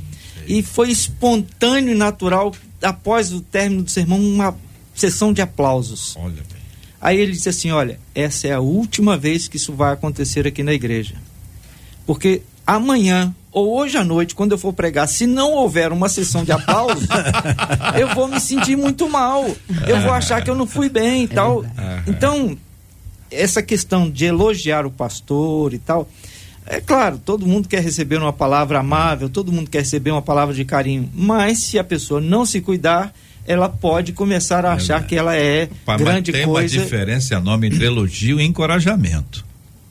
E foi espontâneo e natural, após o término do sermão, uma sessão de aplausos. Olha bem. Aí ele disse assim: Olha, essa é a última vez que isso vai acontecer aqui na igreja. Porque amanhã ou hoje à noite, quando eu for pregar, se não houver uma sessão de aplausos, eu vou me sentir muito mal. Eu vou achar que eu não fui bem e tal. Então, essa questão de elogiar o pastor e tal. É claro, todo mundo quer receber uma palavra amável, todo mundo quer receber uma palavra de carinho, mas se a pessoa não se cuidar, ela pode começar a achar que ela é Pá, mas grande tem coisa. uma diferença enorme entre elogio e encorajamento.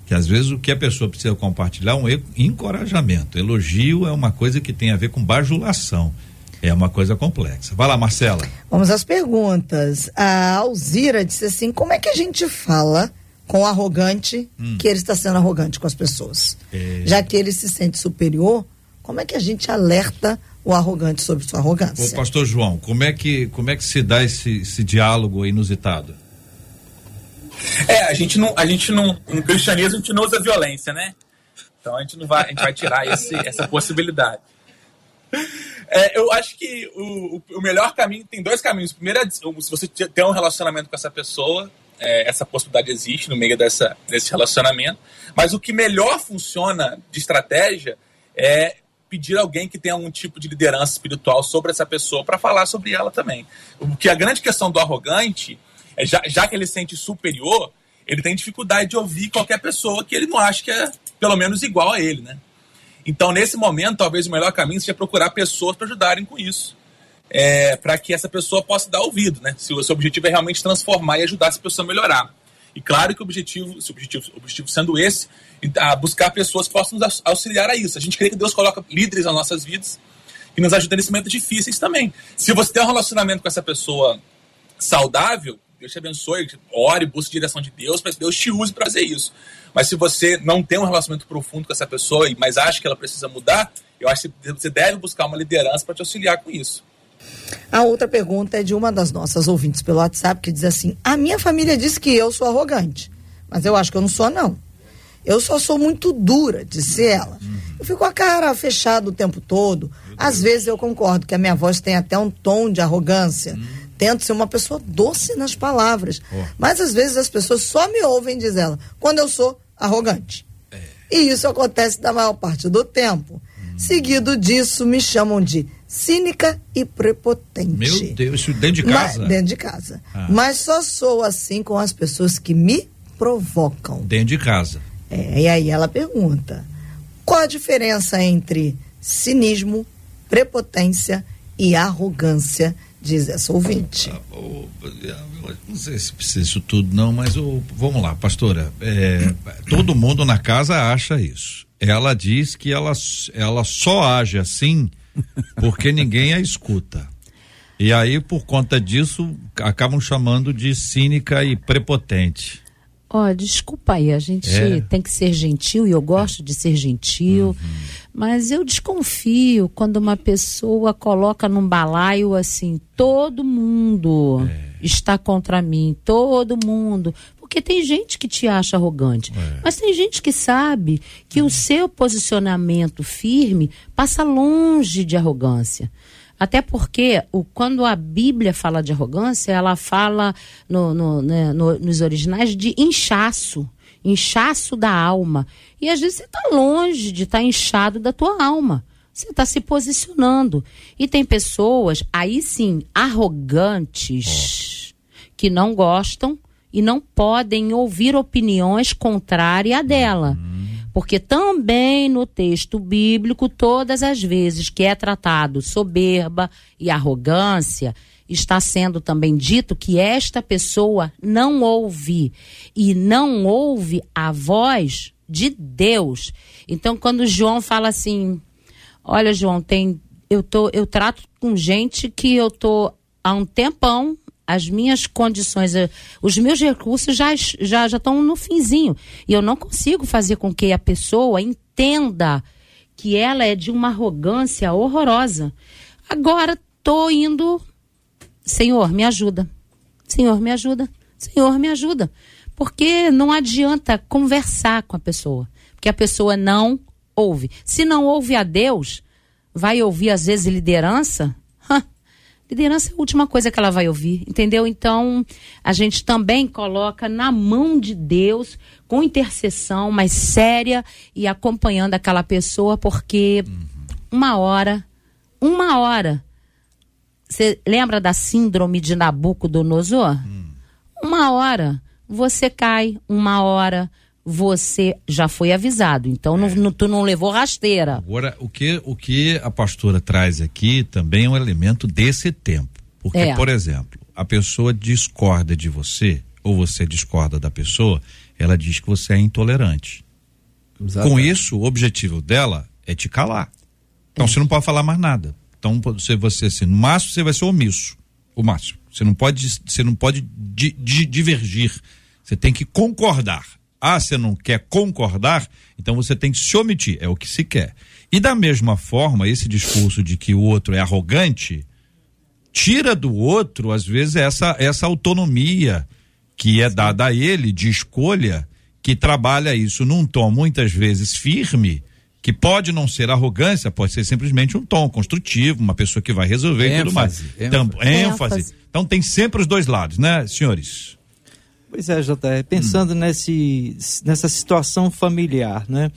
Que às vezes o que a pessoa precisa compartilhar é um encorajamento. Elogio é uma coisa que tem a ver com bajulação. É uma coisa complexa. Vai lá, Marcela. Vamos às perguntas. A Alzira disse assim: como é que a gente fala com o arrogante que ele está sendo arrogante com as pessoas? É. Já que ele se sente superior, como é que a gente alerta o arrogante sobre sua Ô, arrogância? pastor João, como é que, como é que se dá esse, esse diálogo inusitado? É, a gente não, a gente não, no cristianismo a gente não usa violência, né? Então a gente não vai, a gente vai tirar esse, essa possibilidade. É, eu acho que o, o- melhor caminho tem dois caminhos. Primeiro, é, se você te- tem um relacionamento com essa pessoa, é, essa possibilidade existe no meio dessa, desse relacionamento. Mas o que melhor funciona de estratégia é pedir alguém que tenha algum tipo de liderança espiritual sobre essa pessoa para falar sobre ela também. Porque a grande questão do arrogante é já, já que ele se sente superior, ele tem dificuldade de ouvir qualquer pessoa que ele não acha que é pelo menos igual a ele, né? Então, nesse momento, talvez o melhor caminho seja procurar pessoas para ajudarem com isso. É, para que essa pessoa possa dar ouvido, né? Se o seu objetivo é realmente transformar e ajudar essa pessoa a melhorar. E claro que o objetivo, se o objetivo, objetivo sendo esse, a buscar pessoas que possam nos auxiliar a isso. A gente crê que Deus coloca líderes nas nossas vidas que nos ajudam nesses momentos difíceis também. Se você tem um relacionamento com essa pessoa saudável, Deus te abençoe, ore, busque direção de Deus, que Deus te use para fazer isso. Mas se você não tem um relacionamento profundo com essa pessoa, e- mas acha que ela precisa mudar, eu acho que você deve buscar uma liderança para te auxiliar com isso. A outra pergunta é de uma das nossas ouvintes pelo WhatsApp que diz assim: A minha família diz que eu sou arrogante, mas eu acho que eu não sou, não. Eu só sou muito dura, disse ela. Eu fico com a cara fechada o tempo todo. Às vezes eu concordo que a minha voz tem até um tom de arrogância. Hum. Tento ser uma pessoa doce nas palavras. Oh. Mas às vezes as pessoas só me ouvem, diz ela, quando eu sou arrogante. É. E isso acontece da maior parte do tempo. Hum. Seguido disso, me chamam de cínica e prepotente. Meu Deus, isso dentro de casa? Mas, dentro de casa. Ah. Mas só sou assim com as pessoas que me provocam. Dentro de casa. É, e aí ela pergunta: qual a diferença entre cinismo, prepotência e arrogância? Diz essa ouvinte. Ah, não sei se precisa isso tudo, não, mas vamos lá, pastora. É, todo mundo na casa acha isso. Ela diz que ela, ela só age assim porque ninguém a escuta. E aí, por conta disso, acabam chamando de cínica e prepotente. Ó, oh, desculpa aí, a gente é. tem que ser gentil e eu gosto de ser gentil, uhum. mas eu desconfio quando uma pessoa coloca num balaio assim, todo mundo é. está contra mim, todo mundo. Porque tem gente que te acha arrogante, é. mas tem gente que sabe que o seu posicionamento firme passa longe de arrogância. Até porque o, quando a Bíblia fala de arrogância, ela fala no, no, né, no, nos originais de inchaço, inchaço da alma. E às vezes você está longe de estar tá inchado da tua alma. Você está se posicionando. E tem pessoas, aí sim, arrogantes, oh. que não gostam e não podem ouvir opiniões contrárias à dela. Uhum. Porque também no texto bíblico, todas as vezes que é tratado soberba e arrogância, está sendo também dito que esta pessoa não ouve e não ouve a voz de Deus. Então, quando João fala assim: "Olha, João, tem eu tô eu trato com gente que eu tô há um tempão as minhas condições, eh, os meus recursos já já já estão no finzinho e eu não consigo fazer com que a pessoa entenda que ela é de uma arrogância horrorosa. Agora tô indo, Senhor, me ajuda. Senhor, me ajuda. Senhor, me ajuda. Porque não adianta conversar com a pessoa, porque a pessoa não ouve. Se não ouve a Deus, vai ouvir às vezes liderança Liderança é a última coisa que ela vai ouvir, entendeu? Então, a gente também coloca na mão de Deus, com intercessão, mais séria e acompanhando aquela pessoa, porque uma hora, uma hora, você lembra da síndrome de Nabucodonosor? Hum. Uma hora você cai, uma hora você já foi avisado. Então é. não, tu não levou rasteira. Agora, o que, o que a pastora traz aqui também é um elemento desse tempo. Porque, é. por exemplo, a pessoa discorda de você, ou você discorda da pessoa, ela diz que você é intolerante. Exatamente. Com isso, o objetivo dela é te calar. Então é. você não pode falar mais nada. Então você, você assim, no máximo você vai ser omisso. O máximo. Você não pode, você não pode di, di, divergir. Você tem que concordar. Ah, você não quer concordar? Então você tem que se omitir, é o que se quer. E da mesma forma, esse discurso de que o outro é arrogante, tira do outro, às vezes, essa, essa autonomia que é dada a ele de escolha, que trabalha isso num tom muitas vezes firme, que pode não ser arrogância, pode ser simplesmente um tom construtivo, uma pessoa que vai resolver ênfase, e tudo mais. Ênfase. Então, ênfase. ênfase. Então tem sempre os dois lados, né, senhores? Pois é, JR, pensando hum. nesse, nessa situação familiar, né?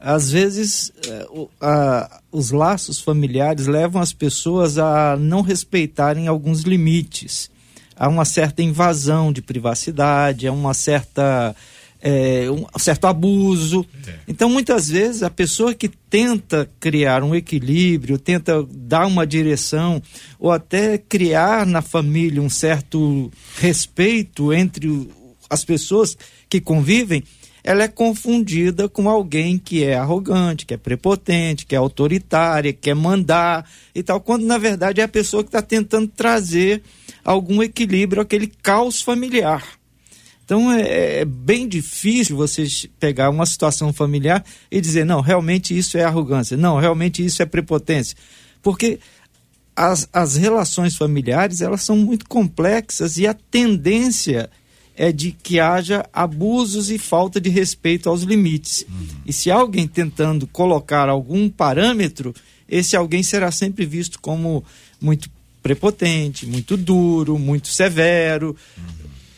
Às vezes, eh, a, os laços familiares levam as pessoas a não respeitarem alguns limites. Há uma certa invasão de privacidade, há uma certa é, um certo abuso. É. Então, muitas vezes, a pessoa que tenta criar um equilíbrio, tenta dar uma direção, ou até criar na família um certo respeito entre as pessoas que convivem, ela é confundida com alguém que é arrogante, que é prepotente, que é autoritária, que quer mandar e tal, quando na verdade é a pessoa que está tentando trazer algum equilíbrio àquele caos familiar. Então é, é, bem difícil você pegar uma situação familiar e dizer, não, realmente isso é arrogância, não, realmente isso é prepotência. Porque as, as relações familiares, elas são muito complexas e a tendência é de que haja abusos e falta de respeito aos limites. Uhum. E se alguém tentando colocar algum parâmetro, esse alguém será sempre visto como muito prepotente, muito duro, muito severo. Uhum.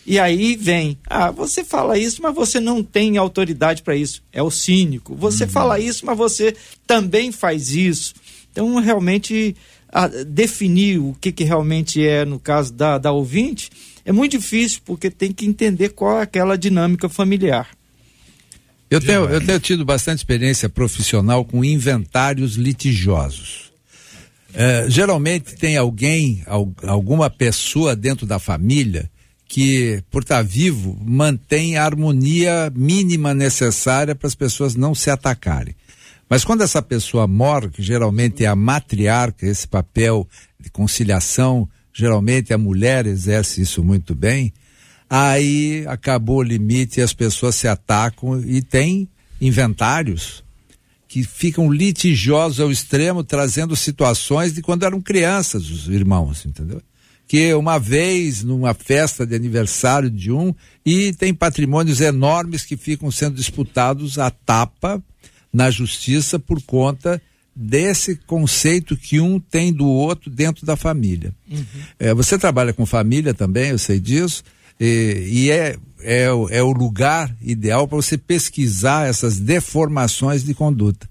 E aí vem, ah, você fala isso, mas você não tem autoridade para isso. É o cínico. Você uhum. fala isso, mas você também faz isso. Então, realmente, definir o que, que realmente é, no caso da, da ouvinte, é muito difícil, porque tem que entender qual é aquela dinâmica familiar. Eu tenho, eu tenho tido bastante experiência profissional com inventários litigiosos. É, geralmente tem alguém, alguma pessoa dentro da família que, por estar vivo, mantém a harmonia mínima necessária para as pessoas não se atacarem. Mas quando essa pessoa morre, que geralmente é a matriarca, esse papel de conciliação, geralmente a mulher exerce isso muito bem, aí acabou o limite e as pessoas se atacam e tem inventários que ficam litigiosos ao extremo, trazendo situações de quando eram crianças, os irmãos, entendeu? Que uma vez, numa festa de aniversário de um, e tem patrimônios enormes que ficam sendo disputados a tapa na justiça por conta desse conceito que um tem do outro dentro da família. Uhum. É, você trabalha com família também, eu sei disso, e, e é, é, é o lugar ideal para você pesquisar essas deformações de conduta.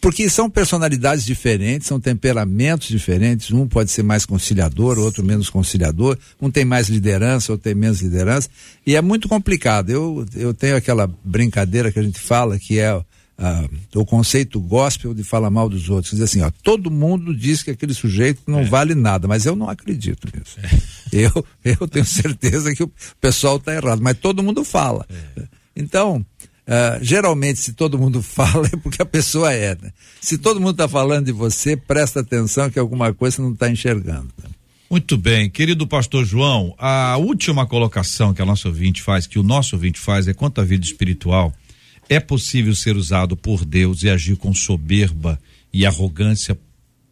Porque são personalidades diferentes, são temperamentos diferentes. Um pode ser mais conciliador, outro menos conciliador. Um tem mais liderança, outro tem menos liderança. E é muito complicado. Eu, eu tenho aquela brincadeira que a gente fala que é ah, o conceito gospel de falar mal dos outros. Diz assim, ó, todo mundo diz que aquele sujeito não é. vale nada, mas eu não acredito nisso. É. Eu, eu tenho certeza que o pessoal está errado, mas todo mundo fala. É. Então, Uh, geralmente, se todo mundo fala, é porque a pessoa é. Né? Se todo mundo está falando de você, presta atenção que alguma coisa não está enxergando. Né? Muito bem, querido pastor João, a última colocação que a nossa ouvinte faz, que o nosso ouvinte faz, é quanto à vida espiritual é possível ser usado por Deus e agir com soberba e arrogância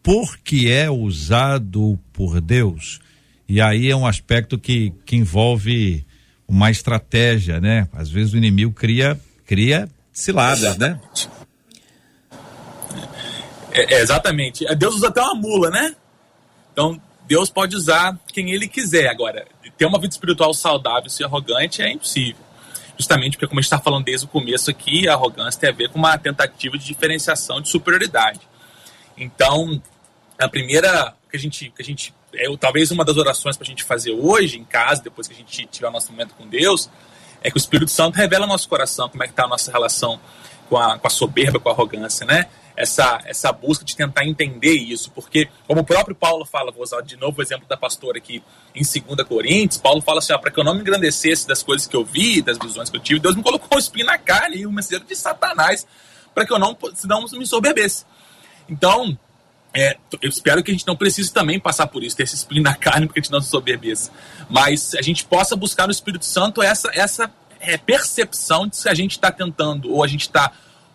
porque é usado por Deus? E aí é um aspecto que, que envolve uma estratégia, né? Às vezes o inimigo cria, cria ciladas, né? É, é, exatamente. Deus usa até uma mula, né? Então, Deus pode usar quem ele quiser. Agora, ter uma vida espiritual saudável e arrogante é impossível justamente porque, como a gente está falando desde o começo aqui, a arrogância tem a ver com uma tentativa de diferenciação, de superioridade. Então, a primeira que a gente, que a gente é, talvez uma das orações para a gente fazer hoje, em casa, depois que a gente tiver o nosso momento com Deus, é que o Espírito Santo revela nosso coração como é que está a nossa relação com a, com a soberba, com a arrogância, né? essa, essa busca de tentar entender isso, porque, como o próprio Paulo fala, vou usar de novo o exemplo da pastora aqui em 2 Coríntios, Paulo fala assim: para que eu não me engrandecesse das coisas que eu vi, das visões que eu tive, Deus me colocou um espinho na carne e um mensageiro de Satanás, para que eu não, não me soberbesse. Então, é, eu espero que a gente não precise também passar por isso, ter esse espinho na carne, porque a gente não se soberbeça. Mas a gente possa buscar no Espírito Santo essa, essa é, percepção de se a gente está tentando ou a gente está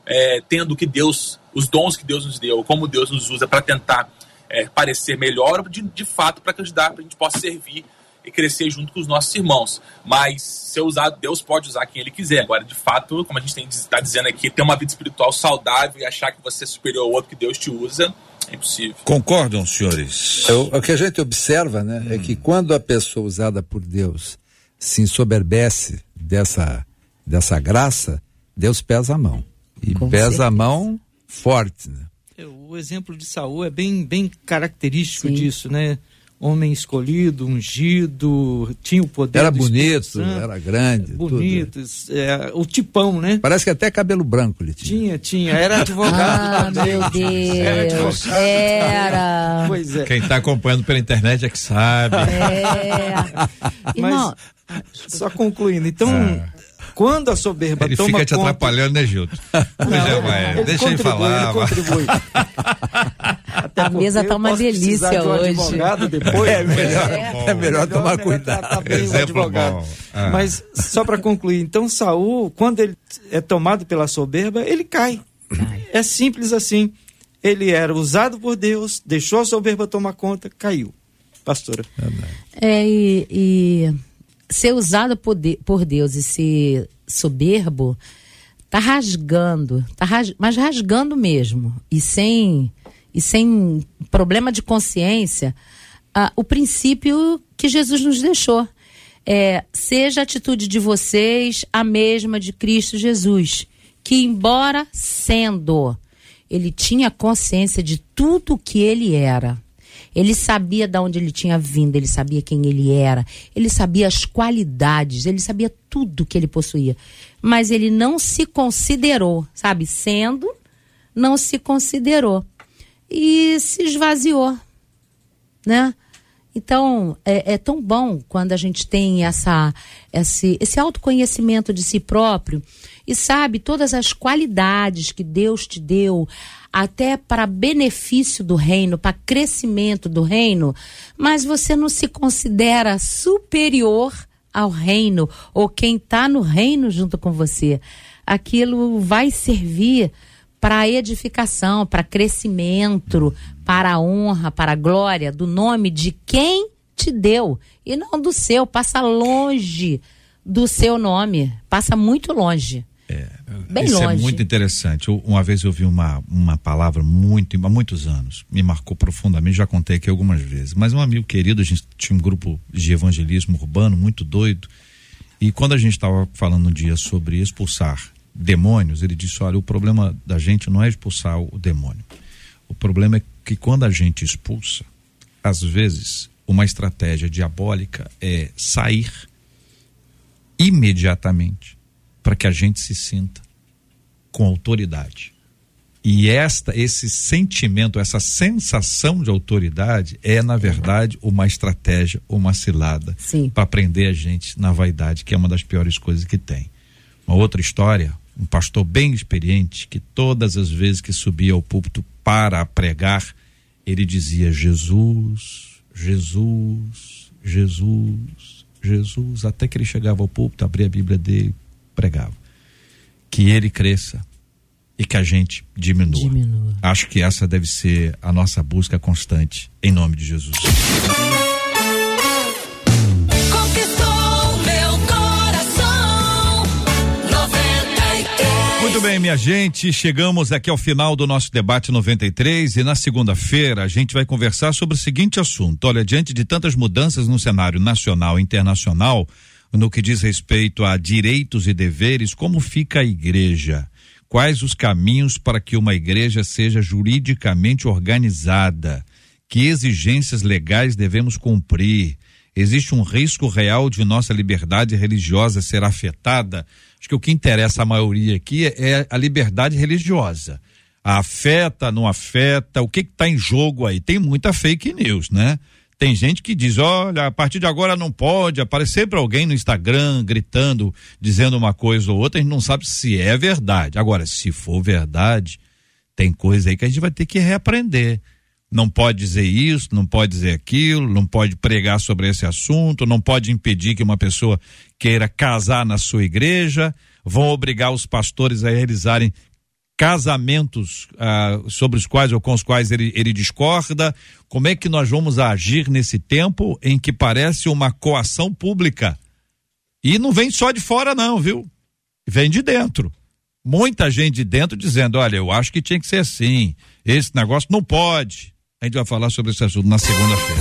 é, tendo que Deus, os dons que Deus nos deu, como Deus nos usa para tentar é, parecer melhor, de, de fato, para ajudar, para a gente possa servir e crescer junto com os nossos irmãos. Mas se usar, Deus pode usar quem Ele quiser. Agora, de fato, como a gente está dizendo aqui, ter uma vida espiritual saudável e achar que você é superior ao outro que Deus te usa, é impossível. Concordam, senhores? O, o que a gente observa, né, hum. é que quando a pessoa usada por Deus se ensoberbece dessa, dessa graça, Deus pesa a mão. E Com pesa certeza. a mão forte, né? É, o exemplo de Saul é bem, bem característico Sim. disso, né? Homem escolhido, ungido, tinha o poder. Era bonito, era grande. Bonito, é, o tipão, né? Parece que até cabelo branco ele tinha. Tinha, tinha. Era advogado ah. Meu Deus. Era. Advogado era. Pois é. Quem está acompanhando pela internet é que sabe. É. Mas, só concluindo, então. Ah quando a soberba ele toma fica te conta... atrapalhando, né, Gilton? Não, ele deixa ele falar. Ele contribui. a mesa tá uma delícia de um hoje. advogado depois. É melhor, é, é, é melhor tomar cuidado. Tá, tá Exemplo bom. Ah. Mas só para concluir, então Saul, quando ele é tomado pela soberba, ele cai. É simples assim. Ele era usado por Deus, deixou a soberba tomar conta, caiu. Pastora. É, e, e ser usado por, de, por Deus e ser soberbo tá rasgando, tá ras, mas rasgando mesmo e sem e sem problema de consciência uh, o princípio que Jesus nos deixou. É, seja a atitude de vocês a mesma de Cristo Jesus, que embora sendo, ele tinha consciência de tudo que ele era. Ele sabia de onde ele tinha vindo, ele sabia quem ele era, ele sabia as qualidades, ele sabia tudo que ele possuía. Mas ele não se considerou, sabe? Sendo, não se considerou. E se esvaziou, né? Então, é, é, tão bom quando a gente tem essa, esse, esse autoconhecimento de si próprio e sabe todas as qualidades que Deus te deu, até para benefício do reino, para crescimento do reino, mas você não se considera superior ao reino ou quem está no reino junto com você. Aquilo vai servir para edificação, para crescimento, para a honra, para a glória do nome de quem te deu e não do seu. Passa longe do seu nome, passa muito longe. Bem isso é longe. é muito interessante. Eu, uma vez eu vi uma, uma palavra muito, há muitos anos, me marcou profundamente, já contei aqui algumas vezes. Mas um amigo querido, a gente tinha um grupo de evangelismo urbano muito doido. E quando a gente estava falando um dia sobre expulsar demônios, ele disse: olha, o problema da gente não é expulsar o demônio. O problema é que quando a gente expulsa, às vezes, uma estratégia diabólica é sair imediatamente para que a gente se sinta com autoridade. E esta, esse sentimento, essa sensação de autoridade é, na verdade, uma estratégia, uma cilada para prender a gente na vaidade, que é uma das piores coisas que tem. Uma outra história, um pastor bem experiente, que todas as vezes que subia ao púlpito para pregar, ele dizia: Jesus, Jesus, Jesus, Jesus, até que ele chegava ao púlpito, abria a Bíblia dele, pregava. Que ele cresça e que a gente diminua. diminua. Acho que essa deve ser a nossa busca constante, em nome de Jesus. Muito bem, minha gente, chegamos aqui ao final do nosso debate 93 e na segunda-feira a gente vai conversar sobre o seguinte assunto. Olha, diante de tantas mudanças no cenário nacional e internacional, no que diz respeito a direitos e deveres, como fica a igreja? Quais os caminhos para que uma igreja seja juridicamente organizada? Que exigências legais devemos cumprir? Existe um risco real de nossa liberdade religiosa ser afetada? Acho que o que interessa a maioria aqui é a liberdade religiosa. Afeta, não afeta, o que está em jogo aí? Tem muita fake news, né? Tem gente que diz: olha, a partir de agora não pode aparecer para alguém no Instagram gritando, dizendo uma coisa ou outra, a gente não sabe se é verdade. Agora, se for verdade, tem coisa aí que a gente vai ter que reaprender não pode dizer isso, não pode dizer aquilo, não pode pregar sobre esse assunto, não pode impedir que uma pessoa queira casar na sua igreja, vão obrigar os pastores a realizarem casamentos ah, sobre os quais ou com os quais ele, ele discorda. Como é que nós vamos agir nesse tempo em que parece uma coação pública? E não vem só de fora, não, viu? Vem de dentro. Muita gente de dentro dizendo: olha, eu acho que tinha que ser assim. Esse negócio não pode. A gente vai falar sobre esse assunto na segunda-feira.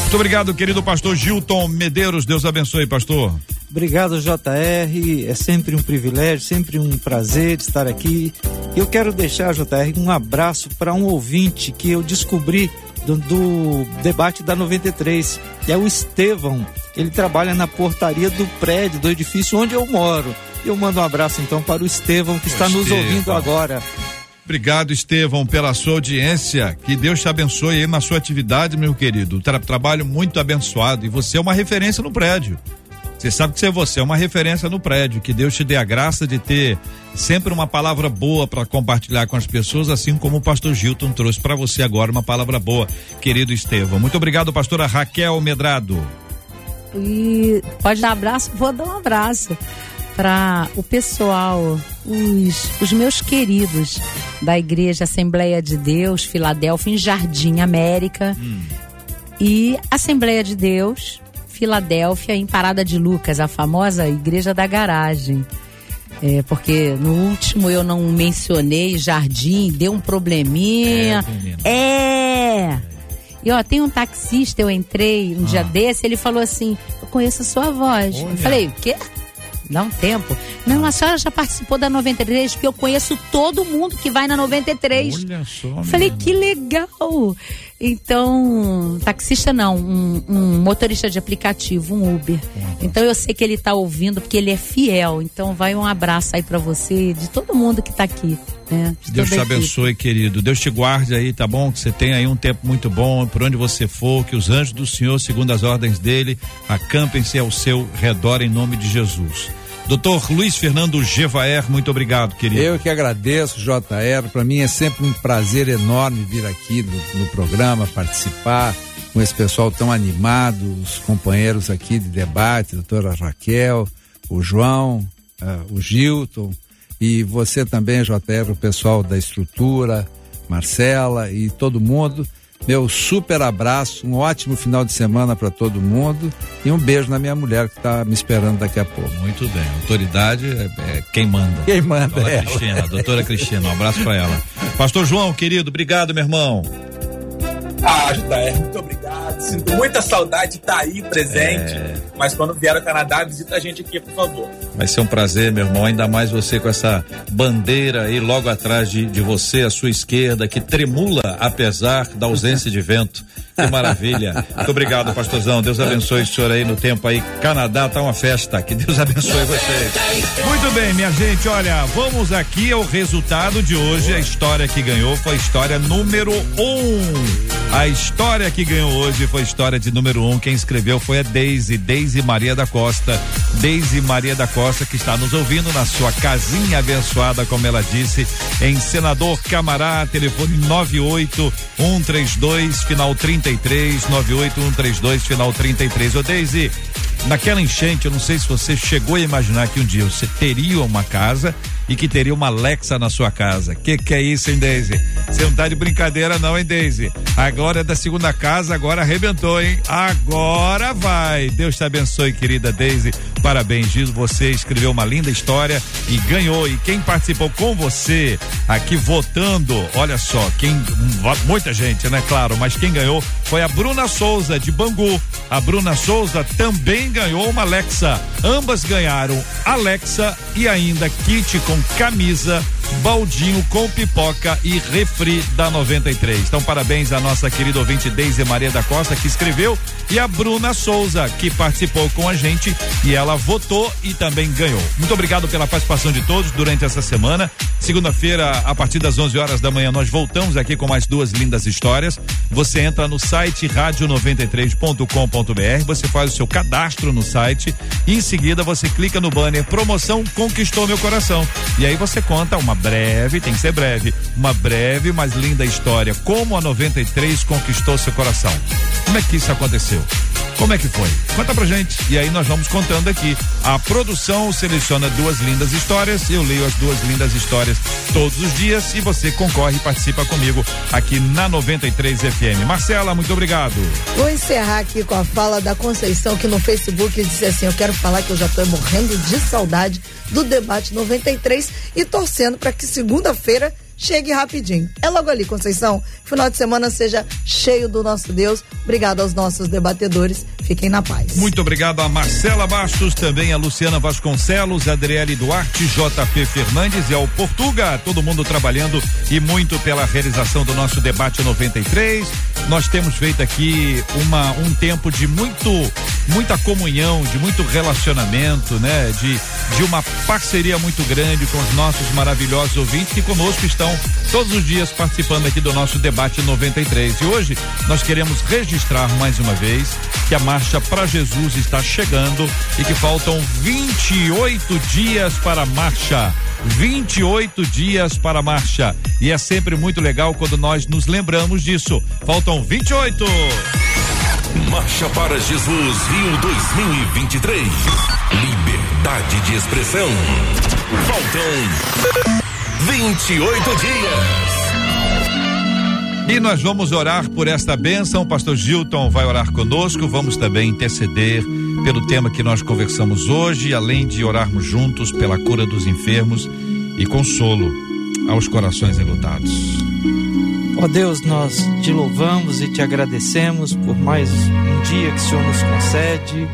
Muito obrigado, querido pastor Gilton Medeiros. Deus abençoe, pastor. Obrigado, JR. É sempre um privilégio, sempre um prazer estar aqui. Eu quero deixar, JR, um abraço para um ouvinte que eu descobri do, do, debate da 93. É o Estevão. Ele trabalha na portaria do prédio, do edifício onde eu moro. E eu mando um abraço então para o Estevão que está nos ouvindo agora. Obrigado, Estevão, pela sua audiência. Que Deus te abençoe aí na sua atividade, meu querido. Tra trabalho muito abençoado. E você é uma referência no prédio. Você sabe que você, você é uma referência no prédio. Que Deus te dê a graça de ter sempre uma palavra boa para compartilhar com as pessoas, assim como o pastor Gilton trouxe para você agora uma palavra boa, querido Estevão. Muito obrigado, pastora Raquel Medrado. E pode dar abraço? Vou dar um abraço para o pessoal, os, os meus queridos da Igreja Assembleia de Deus, Filadélfia, em Jardim América. Hum. E Assembleia de Deus, Filadélfia, em Parada de Lucas, a famosa Igreja da Garagem. É, porque no último eu não mencionei jardim, deu um probleminha. É. E ó, tem um taxista, eu entrei um ah. dia desse, ele falou assim: Eu conheço a sua voz. Olha. Eu falei, o quê? Dá um tempo. Não, a senhora já participou da 93, porque eu conheço todo mundo que vai na 93. Olha só. Falei, que legal. Então, taxista não, um, um, motorista de aplicativo, um Uber. Então eu sei que ele está ouvindo porque ele é fiel. Então vai um abraço aí para você, de todo mundo que está aqui. Né? De Deus te abençoe, querido. Deus te guarde aí, tá bom? Que você tenha aí um tempo muito bom, por onde você for, que os anjos do Senhor, segundo as ordens dele, acampem-se ao seu redor em nome de Jesus. Doutor Luiz Fernando Gevaer, muito obrigado, querido. Eu que agradeço, JR. Para mim é sempre um prazer enorme vir aqui no, no, programa, participar com esse pessoal tão animado, os companheiros aqui de debate, doutora Raquel, o João, uh, o Gilton, e você também, JR, o pessoal da estrutura, Marcela e todo mundo. Meu super abraço, um ótimo final de semana para todo mundo e um beijo na minha mulher que está me esperando daqui a pouco. Muito bem. Autoridade é, é quem manda. Quem manda é. Cristina, doutora Cristina, um abraço para ela. Pastor João, querido, obrigado, meu irmão. Ah, JR, muito obrigado. Sinto muita saudade de estar tá aí presente. É... Mas quando vier ao Canadá, visita a gente aqui, por favor. Vai ser um prazer, meu irmão. Ainda mais você com essa bandeira aí logo atrás de, de você, à sua esquerda, que tremula apesar da ausência de vento. Que maravilha. Muito obrigado, pastorzão. Deus abençoe o senhor aí no tempo aí. Canadá tá uma festa. Que Deus abençoe vocês. Muito bem, minha gente. Olha, vamos aqui ao resultado de hoje. A história que ganhou foi a história número um. A história que ganhou hoje foi a história de número um. Quem escreveu foi a Deise, Deise Maria da Costa. Deise Maria da Costa, que está nos ouvindo na sua casinha abençoada, como ela disse, em Senador Camará, telefone 98132, final 30 33 98132 final 33. Ô Deise, naquela enchente, eu não sei se você chegou a imaginar que um dia você teria uma casa e que teria uma Alexa na sua casa. Que que é isso, hein, Daisy? Você não tá de brincadeira não, hein, Daisy? A glória da segunda casa agora arrebentou, hein? Agora vai. Deus te abençoe, querida Daisy. Parabéns, Giz. Você escreveu uma linda história e ganhou. E quem participou com você aqui votando, olha só, quem muita gente, né, claro, mas quem ganhou foi a Bruna Souza de Bangu. A Bruna Souza também ganhou uma Alexa. Ambas ganharam Alexa e ainda kit com camisa, baldinho com pipoca e refri da 93. Então, parabéns à nossa querida ouvinte Deise Maria da Costa, que escreveu, e a Bruna Souza, que participou com a gente e ela votou e também ganhou. Muito obrigado pela participação de todos durante essa semana. Segunda-feira, a partir das 11 horas da manhã, nós voltamos aqui com mais duas lindas histórias. Você entra no site rádio93.com.br, você faz o seu cadastro no site e em seguida você clica no banner promoção conquistou meu coração. E aí você conta uma breve, tem que ser breve, uma breve, mas linda história. Como a 93 conquistou seu coração. Como é que isso aconteceu? Como é que foi? Conta pra gente. E aí nós vamos contando aqui. A produção seleciona duas lindas histórias. Eu leio as duas lindas histórias todos os dias e você concorre e participa comigo aqui na 93 FM. Marcela, muito obrigado. Vou encerrar aqui com a fala da Conceição que no Facebook disse assim: Eu quero falar que eu já tô morrendo de saudade do debate 93 e torcendo para que segunda-feira chegue rapidinho. É logo ali, Conceição. Final de semana seja cheio do nosso Deus. Obrigado aos nossos debatedores. Fiquem na paz. Muito obrigado a Marcela Bastos, também a Luciana Vasconcelos, Adriele Duarte, JP Fernandes e ao Portuga. Todo mundo trabalhando e muito pela realização do nosso debate 93. Nós temos feito aqui uma um tempo de muito muita comunhão, de muito relacionamento, né? De de uma parceria muito grande com os nossos maravilhosos ouvintes que conosco estão todos os dias participando aqui do nosso debate 93. E hoje nós queremos registrar mais uma vez que a marcha para Jesus está chegando e que faltam 28 dias para a marcha. 28 dias para a marcha. E é sempre muito legal quando nós nos lembramos disso. Faltam 28. Marcha para Jesus Rio 2023. Liberdade de expressão. Faltam 28 dias. E nós vamos orar por esta bênção. O pastor Gilton vai orar conosco. Vamos também interceder pelo tema que nós conversamos hoje, além de orarmos juntos pela cura dos enfermos e consolo aos corações enlutados. Ó Deus, nós te louvamos e te agradecemos por mais um dia que o Senhor nos concede,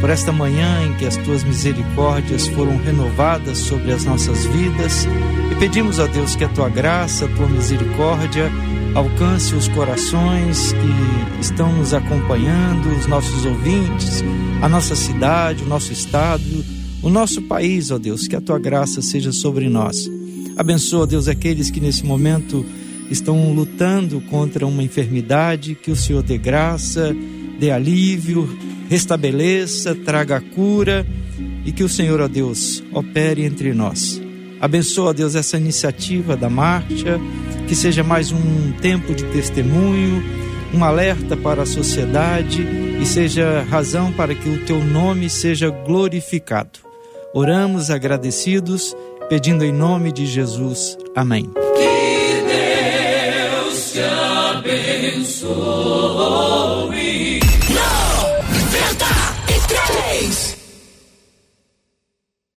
por esta manhã em que as tuas misericórdias foram renovadas sobre as nossas vidas e pedimos a Deus que a tua graça, a tua misericórdia alcance os corações que estão nos acompanhando, os nossos ouvintes, a nossa cidade, o nosso estado, o nosso país, ó Deus, que a tua graça seja sobre nós. Abençoa, Deus, aqueles que nesse momento estão lutando contra uma enfermidade, que o Senhor dê graça, dê alívio, restabeleça, traga cura e que o Senhor, ó Deus, opere entre nós. Abençoa, Deus, essa iniciativa da marcha, que seja mais um tempo de testemunho, um alerta para a sociedade e seja razão para que o teu nome seja glorificado. Oramos agradecidos, pedindo em nome de Jesus. Amém. Que Deus te abençoe.